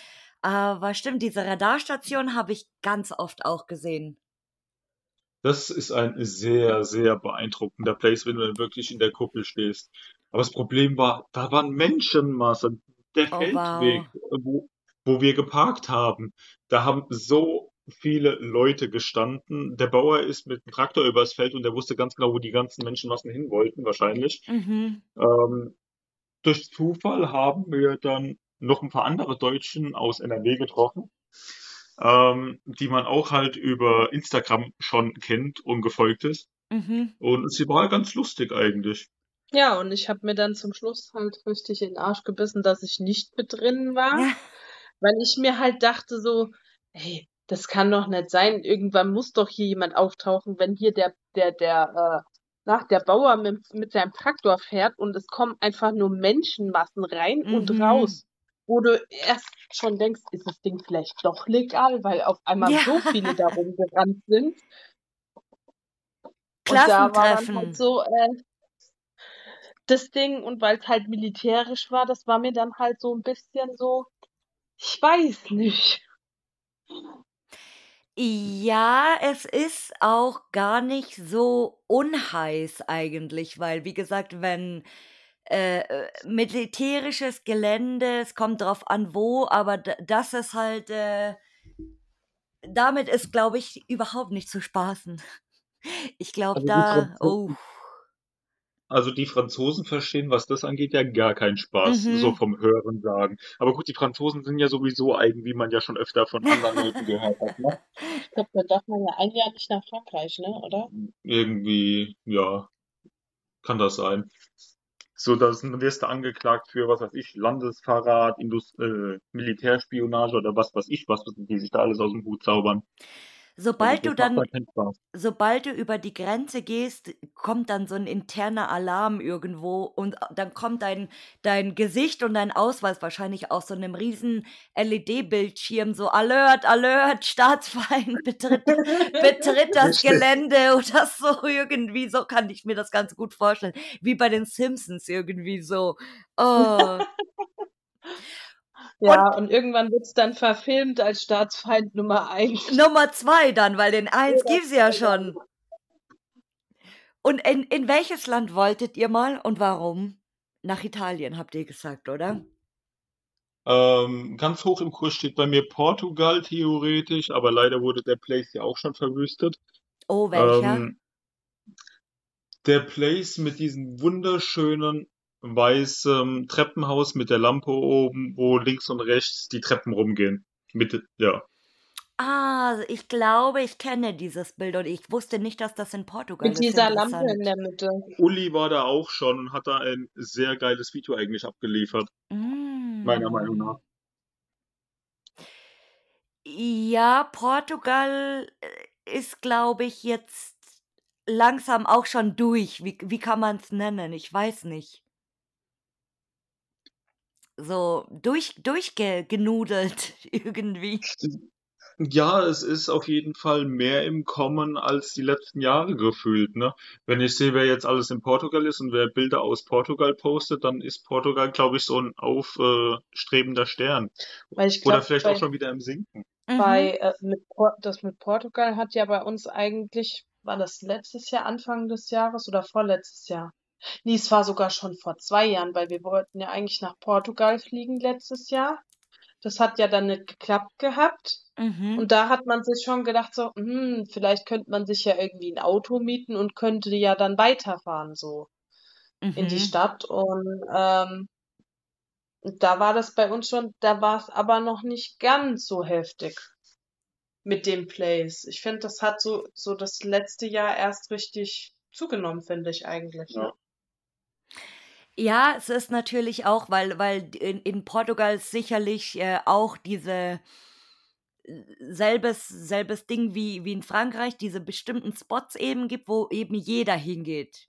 Aber stimmt, diese Radarstation habe ich ganz oft auch gesehen. Das ist ein sehr, sehr beeindruckender Place, wenn du dann wirklich in der Kuppel stehst. Aber das Problem war, da waren Menschenmassen. Der oh, Feldweg, wow. wo, wo wir geparkt haben, da haben so viele Leute gestanden. Der Bauer ist mit dem Traktor übers Feld und der wusste ganz genau, wo die ganzen Menschenmassen hin wollten, wahrscheinlich. Mhm. Ähm, durch Zufall haben wir dann noch ein paar andere Deutschen aus NRW getroffen, ähm, die man auch halt über Instagram schon kennt und gefolgt ist. Mhm. Und sie war ganz lustig eigentlich. Ja, und ich habe mir dann zum Schluss halt richtig in den Arsch gebissen, dass ich nicht mit drin war, ja. weil ich mir halt dachte so, hey, das kann doch nicht sein. Irgendwann muss doch hier jemand auftauchen, wenn hier der, der, der, äh, nach der Bauer mit, mit seinem Traktor fährt und es kommen einfach nur Menschenmassen rein mhm. und raus wo du erst schon denkst, ist das Ding vielleicht doch legal, weil auf einmal ja. so viele darum gerannt sind. Und da war dann halt so äh, das Ding und weil es halt militärisch war, das war mir dann halt so ein bisschen so, ich weiß nicht. Ja, es ist auch gar nicht so unheiß eigentlich, weil wie gesagt, wenn äh, äh, militärisches Gelände, es kommt drauf an wo, aber das ist halt, äh, damit ist, glaube ich, überhaupt nicht zu spaßen. Ich glaube, also da, oh. Also die Franzosen verstehen, was das angeht, ja gar keinen Spaß, mhm. so vom Hören sagen. Aber gut, die Franzosen sind ja sowieso eigen, wie man ja schon öfter von anderen Leuten gehört hat. Ne? Ich glaube, da darf man ja ein Jahr nicht nach Frankreich, ne? Oder? Irgendwie, ja, kann das sein so dass dann wirst du angeklagt für, was weiß ich, Landesverrat, Indust äh, Militärspionage oder was weiß ich, was die sich da alles aus dem Hut zaubern. Sobald du dann, sobald du über die Grenze gehst, kommt dann so ein interner Alarm irgendwo und dann kommt dein, dein Gesicht und dein Ausweis wahrscheinlich aus so einem riesen LED-Bildschirm, so Alert, Alert, Staatsfeind betritt, betritt das Gelände oder so irgendwie, so kann ich mir das ganz gut vorstellen, wie bei den Simpsons irgendwie so. Oh. Ja, und, und irgendwann wird es dann verfilmt als Staatsfeind Nummer 1. Nummer 2 dann, weil den 1 ja, es ja schon. Und in, in welches Land wolltet ihr mal und warum? Nach Italien, habt ihr gesagt, oder? Ähm, ganz hoch im Kurs steht bei mir Portugal theoretisch, aber leider wurde der Place ja auch schon verwüstet. Oh, welcher? Ähm, der Place mit diesen wunderschönen weißem Treppenhaus mit der Lampe oben, wo links und rechts die Treppen rumgehen. Mit, ja. Ah, ich glaube, ich kenne dieses Bild und ich wusste nicht, dass das in Portugal ist. Mit dieser Lampe in der Mitte. Uli war da auch schon und hat da ein sehr geiles Video eigentlich abgeliefert. Mm. Meiner Meinung nach. Ja, Portugal äh, ist, glaube ich, jetzt langsam auch schon durch. Wie, wie kann man es nennen? Ich weiß nicht so durch durchgenudelt irgendwie. Ja, es ist auf jeden Fall mehr im Kommen als die letzten Jahre gefühlt, ne? Wenn ich sehe, wer jetzt alles in Portugal ist und wer Bilder aus Portugal postet, dann ist Portugal, glaube ich, so ein aufstrebender Stern. Weil ich glaub, Oder vielleicht bei, auch schon wieder im Sinken. Bei, mhm. äh, mit, das mit Portugal hat ja bei uns eigentlich, war das letztes Jahr, Anfang des Jahres oder vorletztes Jahr? Ne, es war sogar schon vor zwei Jahren, weil wir wollten ja eigentlich nach Portugal fliegen letztes Jahr. Das hat ja dann nicht geklappt gehabt. Mhm. Und da hat man sich schon gedacht, so, hm, vielleicht könnte man sich ja irgendwie ein Auto mieten und könnte ja dann weiterfahren, so in die Mhm. Stadt. Und ähm, da war das bei uns schon, da war es aber noch nicht ganz so heftig mit dem Place. Ich finde, das hat so, so das letzte Jahr erst richtig zugenommen, finde ich eigentlich. Ja. Ne? Ja, es ist natürlich auch, weil, weil in, in Portugal sicherlich äh, auch diese äh, selbes, selbes Ding wie, wie in Frankreich, diese bestimmten Spots eben gibt, wo eben jeder hingeht.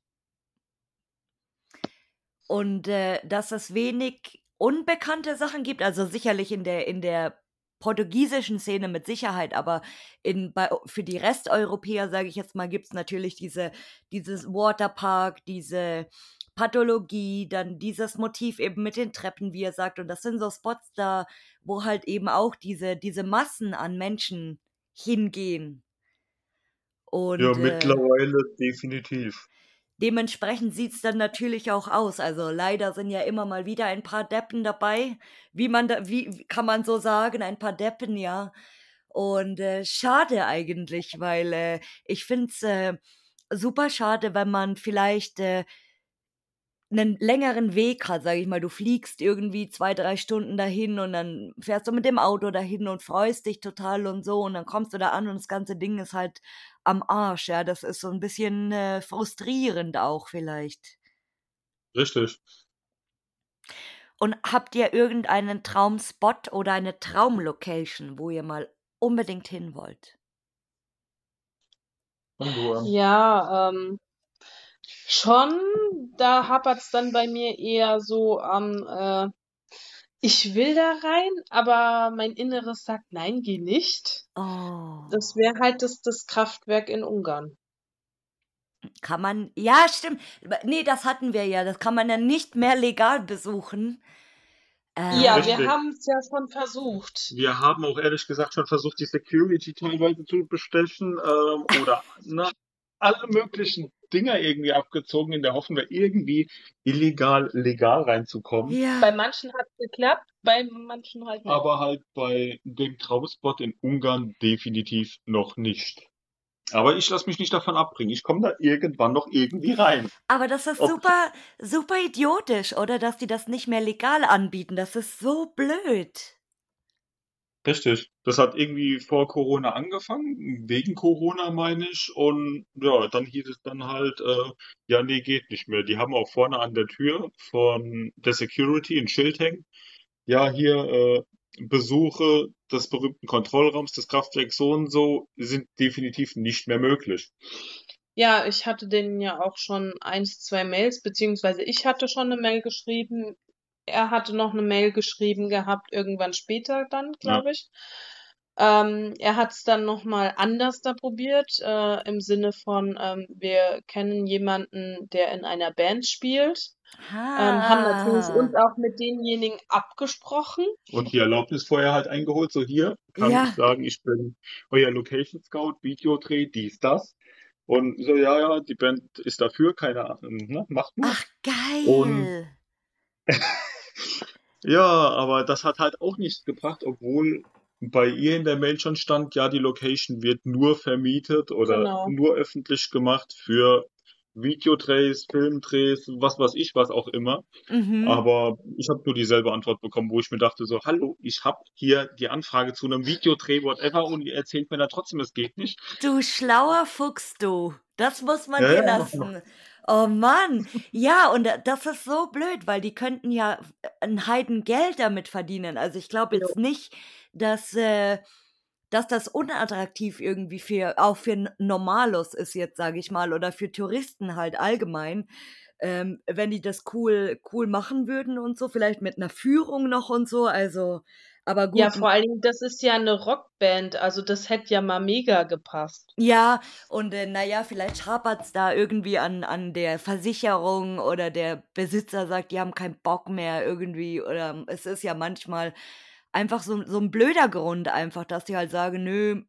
Und äh, dass es wenig unbekannte Sachen gibt, also sicherlich in der, in der portugiesischen Szene mit Sicherheit, aber in, bei, für die Resteuropäer, sage ich jetzt mal, gibt es natürlich diese, dieses Waterpark, diese Pathologie, dann dieses Motiv eben mit den Treppen, wie er sagt. Und das sind so Spots da, wo halt eben auch diese, diese Massen an Menschen hingehen. Und Ja, äh, mittlerweile definitiv. dementsprechend sieht's dann natürlich auch aus. Also leider sind ja immer mal wieder ein paar Deppen dabei. Wie man da, wie kann man so sagen, ein paar Deppen, ja. Und äh, schade eigentlich, weil äh, ich find's äh, super schade, wenn man vielleicht äh, einen längeren Weg hat, sage ich mal. Du fliegst irgendwie zwei, drei Stunden dahin und dann fährst du mit dem Auto dahin und freust dich total und so und dann kommst du da an und das ganze Ding ist halt am Arsch, ja. Das ist so ein bisschen äh, frustrierend auch vielleicht. Richtig. Und habt ihr irgendeinen Traumspot oder eine Traumlocation, wo ihr mal unbedingt hin wollt? An. Ja, ähm, schon, da hapert's dann bei mir eher so am, äh, ich will da rein, aber mein Inneres sagt, nein, geh nicht. Oh. Das wäre halt das, das Kraftwerk in Ungarn. Kann man, ja, stimmt. Nee, das hatten wir ja. Das kann man ja nicht mehr legal besuchen. Ja, Äh, wir Richtig. haben es ja schon versucht. Wir haben auch ehrlich gesagt schon versucht, die Security teilweise zu bestechen ähm, oder ne, alle möglichen Dinger irgendwie abgezogen, in der Hoffnung, da irgendwie illegal, legal reinzukommen. Bei ja. manchen hat es geklappt, bei manchen halt nicht. Aber halt bei dem Traumspot in Ungarn definitiv noch nicht. Aber ich lasse mich nicht davon abbringen. Ich komme da irgendwann noch irgendwie rein. Aber das ist Ob- super, super idiotisch, oder? Dass die das nicht mehr legal anbieten. Das ist so blöd. Richtig. Das hat irgendwie vor Corona angefangen, wegen Corona meine ich. Und ja, dann hieß es dann halt, äh, ja, nee, geht nicht mehr. Die haben auch vorne an der Tür von der Security ein Schild hängen. Ja, hier äh, Besuche des berühmten Kontrollraums des Kraftwerks so und so sind definitiv nicht mehr möglich. Ja, ich hatte denen ja auch schon eins, zwei Mails, beziehungsweise ich hatte schon eine Mail geschrieben. Er hatte noch eine Mail geschrieben gehabt, irgendwann später dann, glaube ich. Ähm, er hat es dann nochmal anders da probiert, äh, im Sinne von, ähm, wir kennen jemanden, der in einer Band spielt, ähm, haben natürlich uns Ah. auch mit denjenigen abgesprochen. Und die Erlaubnis vorher halt eingeholt, so hier kann Ja. ich sagen, ich bin euer Location Scout, Videodreh, dies, das. Und so, ja, ja, die Band ist dafür, keine Ahnung, ne, macht mal. Ach, geil. Und- Ja, aber das hat halt auch nichts gebracht, obwohl bei ihr in der Mail schon stand, ja, die Location wird nur vermietet oder Genau. nur öffentlich gemacht für Videodrehs, Filmdrehs, was weiß ich, was auch immer. Mhm. Aber ich habe nur dieselbe Antwort bekommen, wo ich mir dachte so, hallo, ich habe hier die Anfrage zu einem Videodreh, whatever, und ihr erzählt mir da trotzdem, es geht nicht. Du schlauer Fuchs, du. Das muss man Ja, dir ja. Oh Mann. Ja, und das ist so blöd, weil die könnten ja ein Heiden Geld damit verdienen. Also ich glaube jetzt nicht, dass, äh, dass das unattraktiv irgendwie für, auch für Normalos ist jetzt, sage ich mal, oder für Touristen halt allgemein. Ähm, wenn die das cool, cool machen würden und so, vielleicht mit einer Führung noch und so, also, aber gut. Ja, vor allen Dingen, das ist ja eine Rockband, also das hätte ja mal mega gepasst. Ja, und äh, naja, vielleicht hapert's da irgendwie an, an der Versicherung oder der Besitzer sagt, die haben keinen Bock mehr irgendwie. Oder es ist ja manchmal einfach so, so ein blöder Grund einfach, dass die halt sagen, nö,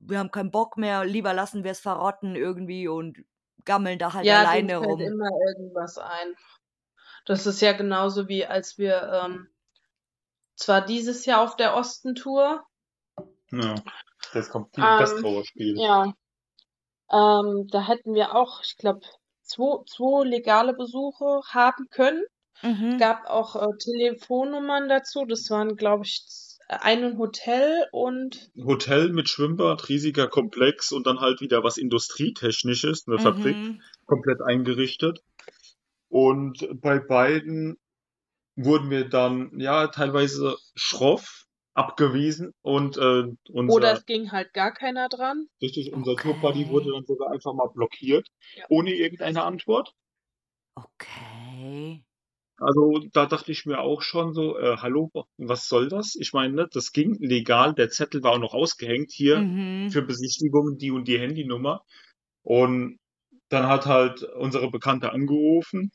wir haben keinen Bock mehr, lieber lassen wir es verrotten irgendwie und gammeln da halt Ja, alleine fällt rum. immer irgendwas ein. Das ist ja genauso wie als wir ähm, zwar dieses Jahr auf der Ostentour. Ja, das kommt viel ähm, Gastrauer Spiel. Ja. Ähm, da hätten wir auch, ich glaube, zwei, zwei legale Besuche haben können. Mhm. Es gab auch äh, Telefonnummern dazu. Das waren, glaube ich, ein Hotel und. Hotel mit Schwimmbad, riesiger Komplex und dann halt wieder was Industrietechnisches, eine mhm. Fabrik, komplett eingerichtet. Und bei beiden wurden wir dann, ja, teilweise schroff abgewiesen und äh, unser, Oder es ging halt gar keiner dran. Richtig, unser okay. Tourbuddy wurde dann sogar einfach mal blockiert, ja. ohne irgendeine Antwort. Okay. Also da dachte ich mir auch schon so, äh, hallo, was soll das? Ich meine, ne, das ging legal, der Zettel war auch noch ausgehängt hier mhm. für Besichtigungen, die und die Handynummer. Und dann hat halt unsere Bekannte angerufen,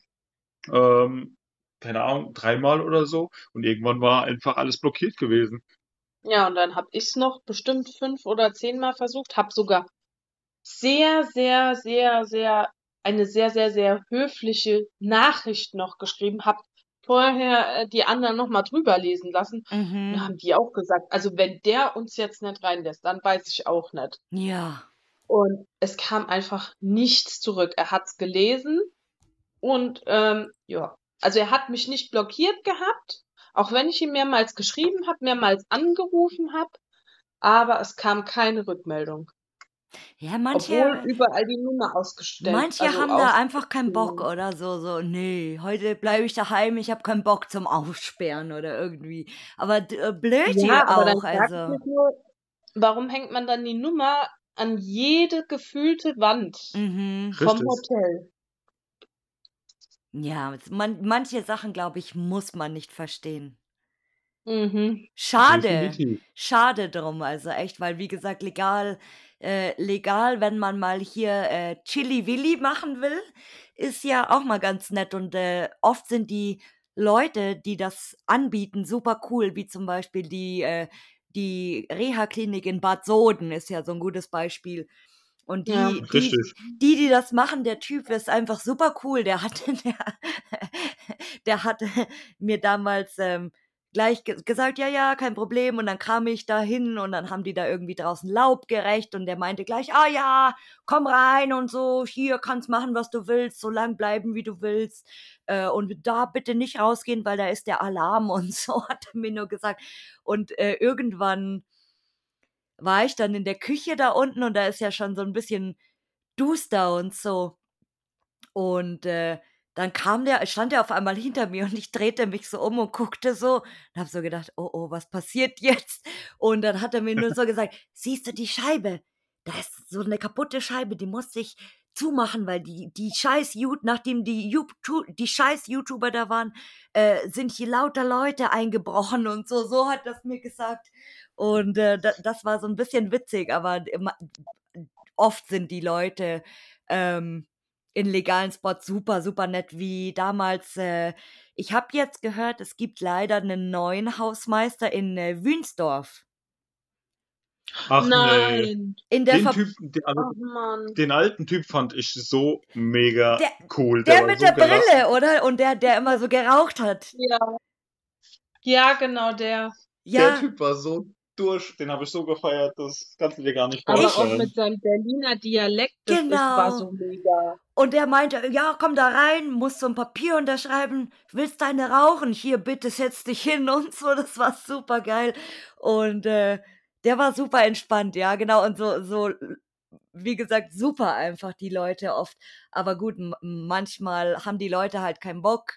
ähm, keine Ahnung, dreimal oder so. Und irgendwann war einfach alles blockiert gewesen. Ja, und dann habe ich es noch bestimmt fünf oder zehnmal versucht, habe sogar sehr, sehr, sehr, sehr eine sehr, sehr, sehr höfliche Nachricht noch geschrieben, habe vorher äh, die anderen nochmal drüber lesen lassen. Mhm. Dann haben die auch gesagt, also wenn der uns jetzt nicht reinlässt, dann weiß ich auch nicht. Ja. Und es kam einfach nichts zurück. Er hat's gelesen und ähm, ja, also er hat mich nicht blockiert gehabt, auch wenn ich ihm mehrmals geschrieben habe, mehrmals angerufen habe, aber es kam keine Rückmeldung. Ja, manche, Obwohl überall die Nummer ausgestellt. manche also haben da einfach keinen Bock oder so, so, nee, heute bleibe ich daheim, ich habe keinen Bock zum Aussperren oder irgendwie. Aber äh, blöd hier Ja, aber dann auch, also. nur, warum hängt man dann die Nummer an jede gefühlte Wand Mhm. vom Richtig. Hotel? Ja, man, manche Sachen, glaube ich, muss man nicht verstehen. Mhm. Schade, Definitiv. schade drum, also echt, weil wie gesagt, legal, äh, legal, wenn man mal hier äh, Chili Willi machen will, ist ja auch mal ganz nett und äh, oft sind die Leute, die das anbieten, super cool, wie zum Beispiel die, äh, die Reha-Klinik in Bad Soden ist ja so ein gutes Beispiel. Und die, ja, die, die, die das machen, der Typ ist einfach super cool. Der hatte, der, der hatte mir damals ähm, gleich ge gesagt, ja, ja, kein Problem. Und dann kam ich da hin und dann haben die da irgendwie draußen Laub gerecht und der meinte gleich, ah ja, komm rein und so, hier kannst machen, was du willst, so lang bleiben, wie du willst. Äh, und da bitte nicht rausgehen, weil da ist der Alarm und so, hat er mir nur gesagt. Und äh, irgendwann war ich dann in der Küche da unten und da ist ja schon so ein bisschen duster und so. Und äh, dann kam der, stand er auf einmal hinter mir und ich drehte mich so um und guckte so und habe so gedacht, oh oh, was passiert jetzt? Und dann hat er mir nur so gesagt, siehst du die Scheibe? Da ist so eine kaputte Scheibe, die muss sich zumachen, weil die, die scheiß nachdem die, YouTube, die scheiß YouTuber da waren, äh, sind hier lauter Leute eingebrochen und so, so hat das mir gesagt. Und äh, das, das war so ein bisschen witzig, aber oft sind die Leute ähm, in legalen Spots super, super nett, wie damals. Äh, ich habe jetzt gehört, es gibt leider einen neuen Hausmeister in äh, Wünsdorf. Ach Nein. nee. In der den, typ, den, also, oh, den alten Typ fand ich so mega der, cool. Der, der mit so der gelassen. Brille, oder? Und der, der immer so geraucht hat. Ja. Ja, genau, der. Ja. Der Typ war so durch, den habe ich so gefeiert, das kannst du dir gar nicht vorstellen. Aber auch mit seinem Berliner Dialekt, das genau. ist, war so mega. Und er meinte, ja, komm da rein, musst so ein Papier unterschreiben, willst deine rauchen? Hier, bitte setz dich hin und so, das war super geil. Und äh, der war super entspannt, ja, genau. Und so, so, wie gesagt, super einfach die Leute oft. Aber gut, manchmal haben die Leute halt keinen Bock.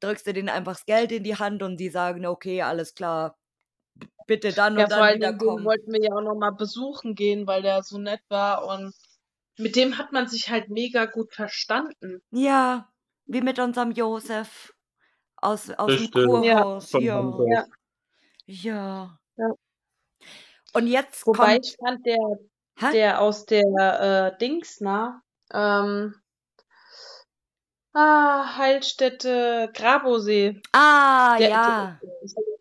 Drückst du denen einfach das Geld in die Hand und die sagen, okay, alles klar, bitte dann ja, und dann wieder kommen. Den wollten wir ja auch nochmal besuchen gehen, weil der so nett war und mit dem hat man sich halt mega gut verstanden. Ja, wie mit unserem Josef aus, aus dem Kurhaus. Ja. Ja. ja. ja. Und jetzt Wobei kommt... ich fand der, der aus der äh, Dingsna, ähm, ah, Heilstätte Grabosee. Ah, der, ja. Den,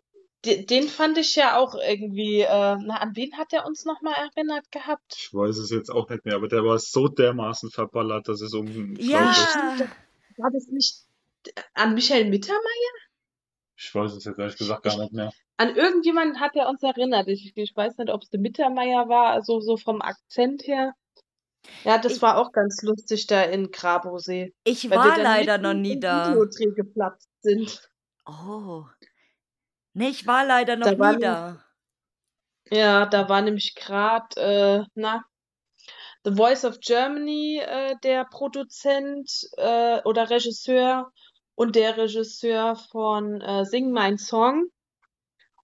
den fand ich ja auch irgendwie, äh, na, an wen hat der uns nochmal erinnert gehabt? Ich weiß es jetzt auch nicht mehr, aber der war so dermaßen verballert, dass es um Ja. War das nicht an Michael Mittermeier? Ich weiß es jetzt ehrlich gesagt gar nicht mehr. an irgendjemand hat er uns erinnert. Ich, ich weiß nicht, ob es der Mittermeier war, also so vom Akzent her. Ja, das Ich- war auch ganz lustig da in Grabosee. Ich war leider noch nie da. Videodreh geplatzt sind. Oh. Nee, ich war leider noch Da war nie da. Ja, da war nämlich gerade, äh, na, The Voice of Germany, äh, der Produzent äh, oder Regisseur und der Regisseur von äh, Sing Mein Song.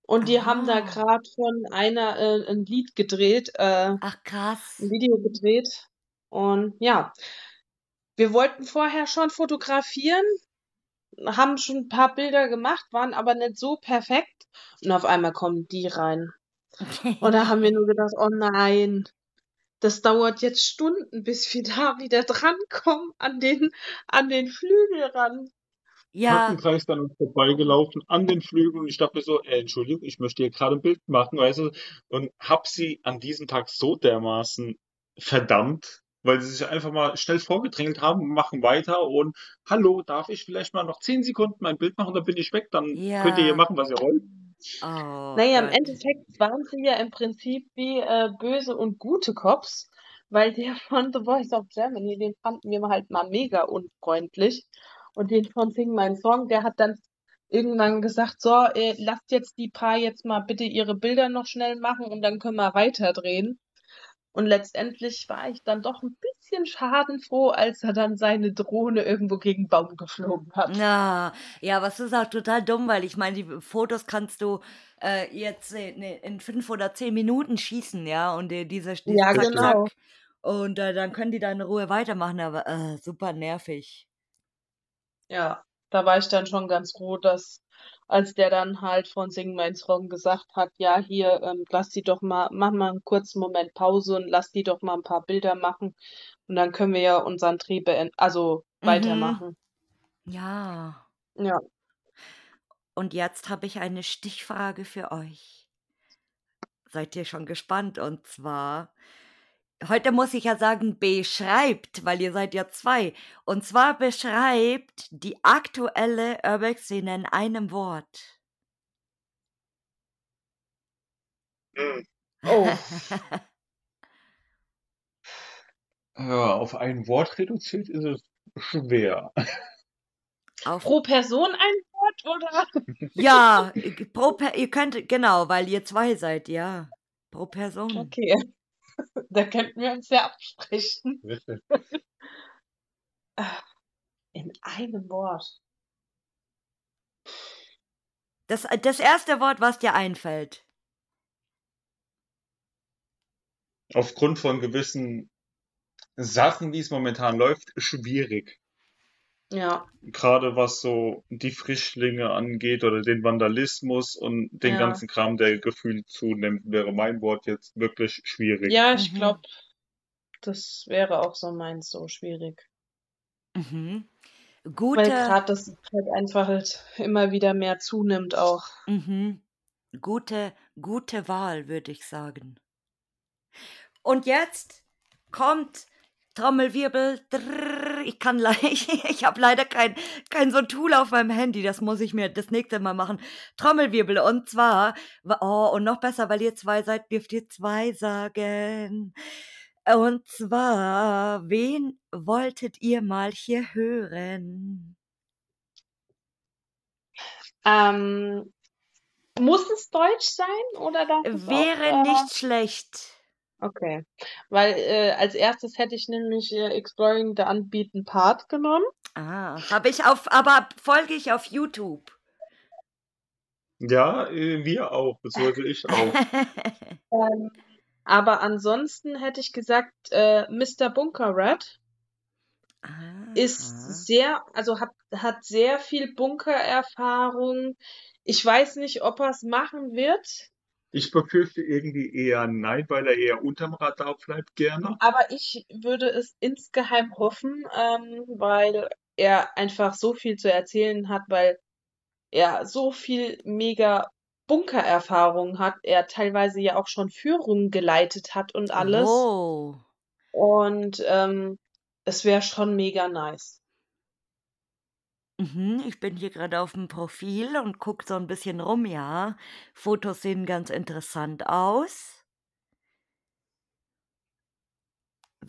Und die haben da Ah. gerade von einer äh, ein Lied gedreht, äh, Ach krass. ein Video gedreht. Und ja, wir wollten vorher schon fotografieren, haben schon ein paar Bilder gemacht, waren aber nicht so perfekt. Und auf einmal kommen die rein. Und da haben wir nur gedacht, oh nein, das dauert jetzt Stunden, bis wir da wieder drankommen an den, an den Flügel ran. Ja, Kreis dann uns vorbeigelaufen an den Flügeln und ich dachte mir so, ey, Entschuldigung, ich möchte hier gerade ein Bild machen, weißt du, und hab sie an diesem Tag so dermaßen verdammt, weil sie sich einfach mal schnell vorgedrängelt haben, machen weiter und hallo, darf ich vielleicht mal noch zehn Sekunden mein Bild machen, dann bin ich weg, dann Ja. könnt ihr hier machen, was ihr wollt. oh Naja, im Gott. Endeffekt waren sie ja im Prinzip wie äh, böse und gute Cops, weil der von The Voice of Germany, den fanden wir halt mal mega unfreundlich. Und den von Sing Mein Song, der hat dann irgendwann gesagt, so, äh, lasst jetzt die paar jetzt mal bitte ihre Bilder noch schnell machen und dann können wir weiterdrehen. Und letztendlich war ich dann doch ein bisschen schadenfroh, als er dann seine Drohne irgendwo gegen Baum geflogen hat. Na, ja, was ist auch total dumm, weil ich meine, die Fotos kannst du äh, jetzt äh, ne, in fünf oder zehn Minuten schießen, ja, und äh, diese, diese Ja, zack, genau. zack. Und äh, dann können die da in Ruhe weitermachen, aber äh, super nervig. Ja, da war ich dann schon ganz froh, dass als der dann halt von Sing Mein Song gesagt hat, ja, hier, ähm, lass die doch mal, mach mal einen kurzen Moment Pause und lass die doch mal ein paar Bilder machen und dann können wir ja unseren Dreh beenden, also Mhm. weitermachen. Ja. Ja. Und jetzt habe ich eine Stichfrage für euch. Seid ihr schon gespannt? Und zwar, heute muss ich ja sagen, beschreibt, weil ihr seid ja zwei. Und zwar beschreibt die aktuelle Urbex-Szene in einem Wort. Hm. Oh, Ja, auf ein Wort reduziert ist es schwer. Auf, pro Person ein Wort oder? ja, pro per, ihr könnt, genau, weil ihr zwei seid, ja. Pro Person. Okay. Da könnten wir uns ja absprechen. Richtig. In einem Wort. Das, das erste Wort, was dir einfällt. Aufgrund von gewissen Sachen, wie es momentan läuft, schwierig. Ja, Gerade was so die Frischlinge angeht oder den Vandalismus und den Ja. ganzen Kram, der gefühlt zunimmt, wäre mein Wort jetzt wirklich schwierig. ja, ich Mhm. glaube, das wäre auch so meins, so schwierig. Mhm. Weil Gute, gerade das halt einfach halt immer wieder mehr zunimmt auch. mhm. gute, gute Wahl, würde ich sagen. Und jetzt kommt Trommelwirbel. Drrrr, ich kann ich, ich habe leider kein, kein so ein Tool auf meinem Handy. Das muss ich mir das nächste Mal machen. Trommelwirbel. Und zwar, wa- oh, und noch besser, weil ihr zwei seid, dürft ihr zwei sagen. Und zwar, wen wolltet ihr mal hier hören? Ähm, muss es Deutsch sein oder darf Wäre auch, äh, nicht schlecht. Okay, weil äh, als erstes hätte ich nämlich äh, Exploring the Unbeaten Part genommen. Ah, habe ich auf, aber folge ich auf YouTube. Ja, äh, wir auch, beziehungsweise ich auch. Ähm, aber ansonsten hätte ich gesagt, äh, Mr. Bunker Rat ist Aha. sehr, also hat, hat sehr viel Bunkererfahrung. Ich weiß nicht, ob er es machen wird, Ich befürchte irgendwie eher nein, weil er eher unterm Radar bleibt gerne. aber ich würde es insgeheim hoffen, ähm, weil er einfach so viel zu erzählen hat, weil er so viel mega Bunkererfahrung hat, er teilweise ja auch schon Führungen geleitet hat und alles. Oh. Und ähm, es wäre schon mega nice. Mhm, ich bin hier gerade auf dem Profil und gucke so ein bisschen rum, ja. Fotos sehen ganz interessant aus.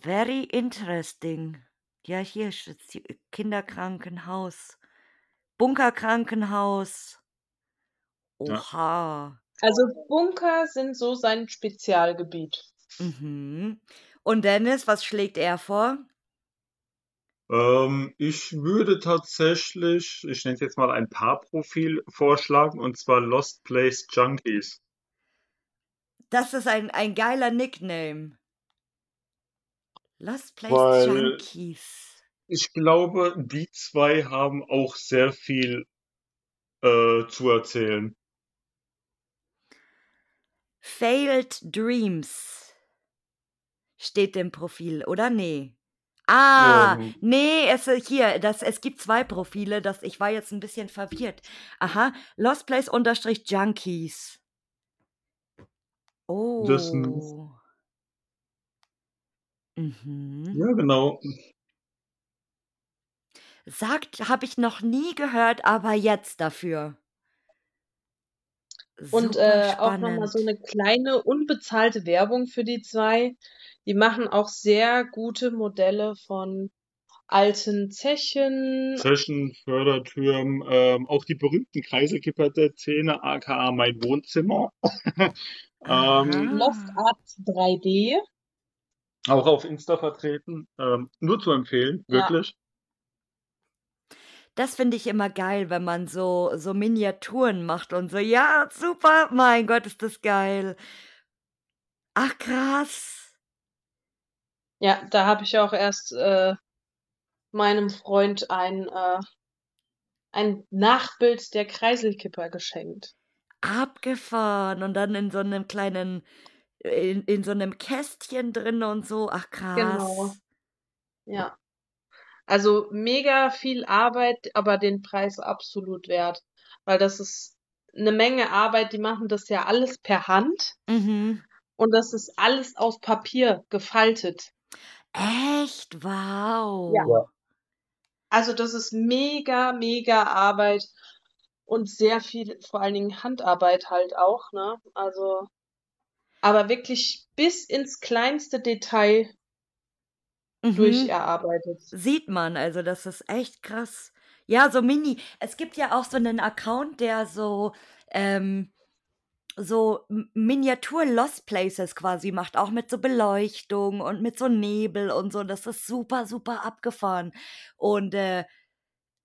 Very interesting. Ja, hier ist jetzt Kinderkrankenhaus, Bunkerkrankenhaus. Oha. Also Bunker sind so sein Spezialgebiet. Mhm. Und Dennis, was schlägt er vor? Ähm, ich würde tatsächlich, ich nenne es jetzt mal ein Paarprofil vorschlagen, und zwar Lost Place Junkies. Das ist ein, ein geiler Nickname. Lost Place Weil Junkies. ich glaube, die zwei haben auch sehr viel äh, zu erzählen. Failed Dreams steht im Profil, oder nee? Ah, Ähm, nee, es äh, hier, das, es gibt zwei Profile, das, ich war jetzt ein bisschen verwirrt. Aha, Lost Place unterstrich Junkies. das, Oh. Mhm. ja, genau. Sagt, habe ich noch nie gehört, aber jetzt dafür. Und äh, auch nochmal so eine kleine unbezahlte Werbung für die zwei. Die machen auch sehr gute Modelle von alten Zechen. Zechen, Fördertürmen, ähm, auch die berühmten Kreiselkipper der Zähne, aka mein Wohnzimmer. ähm, Lost Aha. Art 3D. auch auf Insta vertreten. Ähm, nur zu empfehlen, Ja. Das finde ich immer geil, wenn man so, so Miniaturen macht und so. Ja, super, mein Gott, ist das geil. Ach, krass. Ja, da habe ich auch erst äh, meinem Freund ein, äh, ein Nachbild der Kreiselkipper geschenkt. Abgefahren. Und dann in so einem kleinen, in, in so einem Kästchen drin und so. Ach, Genau. krass. Ja. Also mega viel Arbeit, aber den Preis absolut wert. Weil das ist eine Menge Arbeit, die machen das ja alles per Hand Mhm. und das ist alles aus Papier gefaltet. Echt? Ja. Wow. Also das ist mega, mega Arbeit und sehr viel, vor allen Dingen Handarbeit halt auch, ne? Also, aber wirklich bis ins kleinste Detail Mhm. durcherarbeitet. Sieht man, also das ist echt krass. Ja, so Mini. Es gibt ja auch so einen Account, der so, ähm, so M- Miniatur Lost Places quasi macht, auch mit so Beleuchtung und mit so Nebel und so. Das ist super, super abgefahren. Und äh,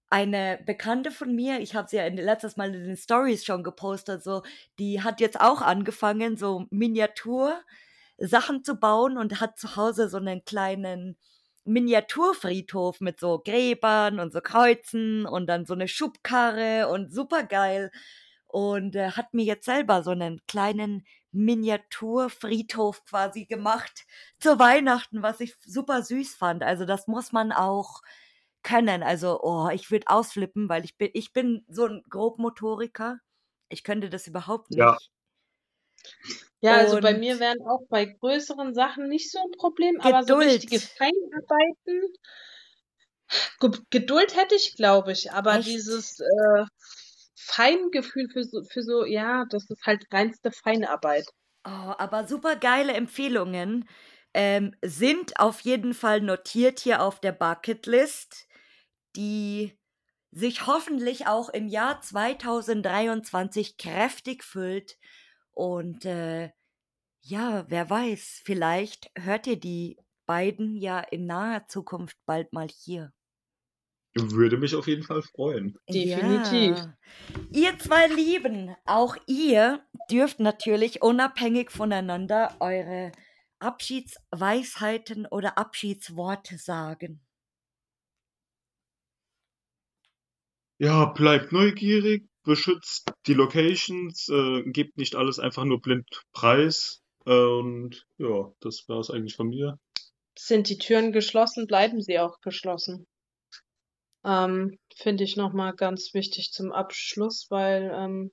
eine Bekannte von mir, ich habe sie ja in, letztes Mal in den Stories schon gepostet, so, die hat jetzt auch angefangen, so Miniatur Sachen zu bauen und hat zu Hause so einen kleinen Miniaturfriedhof mit so Gräbern und so Kreuzen und dann so eine Schubkarre und super geil. Und äh, hat mir jetzt selber so einen kleinen Miniaturfriedhof quasi gemacht zu Weihnachten, was ich super süß fand. Also das muss man auch können. Also, oh, ich würde ausflippen, weil ich bin, ich bin so ein Grobmotoriker. Ich könnte das überhaupt nicht. Ja, also bei mir wären auch bei größeren Sachen nicht so ein Problem, aber so richtige Geduld. Feinarbeiten, Ge Geduld hätte ich, glaube ich, aber Echt? dieses äh, Feingefühl für so, für so, ja, das ist halt reinste Feinarbeit. Oh, aber super geile Empfehlungen ähm, sind auf jeden Fall notiert hier auf der Bucketlist, die sich hoffentlich auch im Jahr 2023 kräftig füllt. Und äh, ja, wer weiß, vielleicht hört ihr die beiden ja in naher Zukunft bald mal hier. Würde mich auf jeden Fall freuen. Definitiv. Ja. Ihr zwei Lieben, auch ihr dürft natürlich unabhängig voneinander eure Abschiedsweisheiten oder Abschiedsworte sagen. Ja, bleibt neugierig, beschützt die Locations, äh, gebt nicht alles einfach nur blind preis. Äh, und ja, das war es eigentlich von mir. Sind die Türen geschlossen, bleiben sie auch geschlossen. Ähm, finde ich nochmal ganz wichtig zum Abschluss, weil ähm,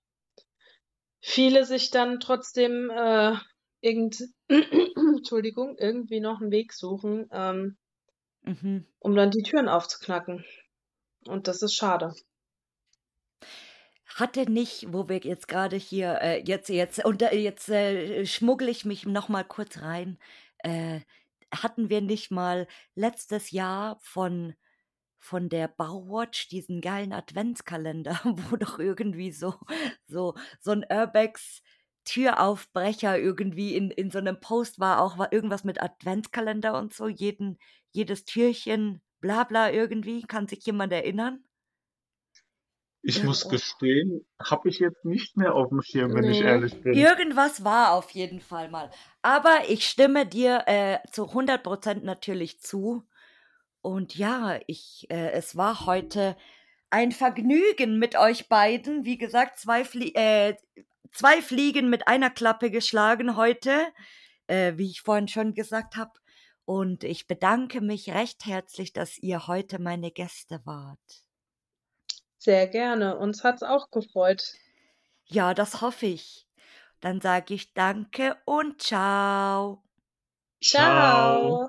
viele sich dann trotzdem äh, irgend Entschuldigung, irgendwie noch einen Weg suchen, ähm, Mhm. um dann die Türen aufzuknacken. Und das ist schade. Hatte nicht, wo wir jetzt gerade hier, äh, jetzt, jetzt, und äh, jetzt äh, schmuggle ich mich noch mal kurz rein. Äh, hatten wir nicht mal letztes Jahr von von der Bauwatch diesen geilen Adventskalender, wo doch irgendwie so so so ein Urbex Türaufbrecher irgendwie in in so einem Post war auch war irgendwas mit Adventskalender und so, jeden jedes Türchen, bla bla irgendwie. Kann sich jemand erinnern? Ich ja, muss gestehen, habe ich jetzt nicht mehr auf dem Schirm, wenn nee. ich ehrlich bin. Irgendwas war auf jeden Fall mal. Aber ich stimme dir äh, zu 100% natürlich zu. Und ja, ich, äh, es war heute ein Vergnügen mit euch beiden. Wie gesagt, zwei, Flie äh, zwei Fliegen mit einer Klappe geschlagen heute, äh, wie ich vorhin schon gesagt habe. Und ich bedanke mich recht herzlich, dass ihr heute meine Gäste wart. Sehr gerne. Uns hat's auch gefreut. Ja, das hoffe ich. Dann sage ich danke und ciao. Ciao.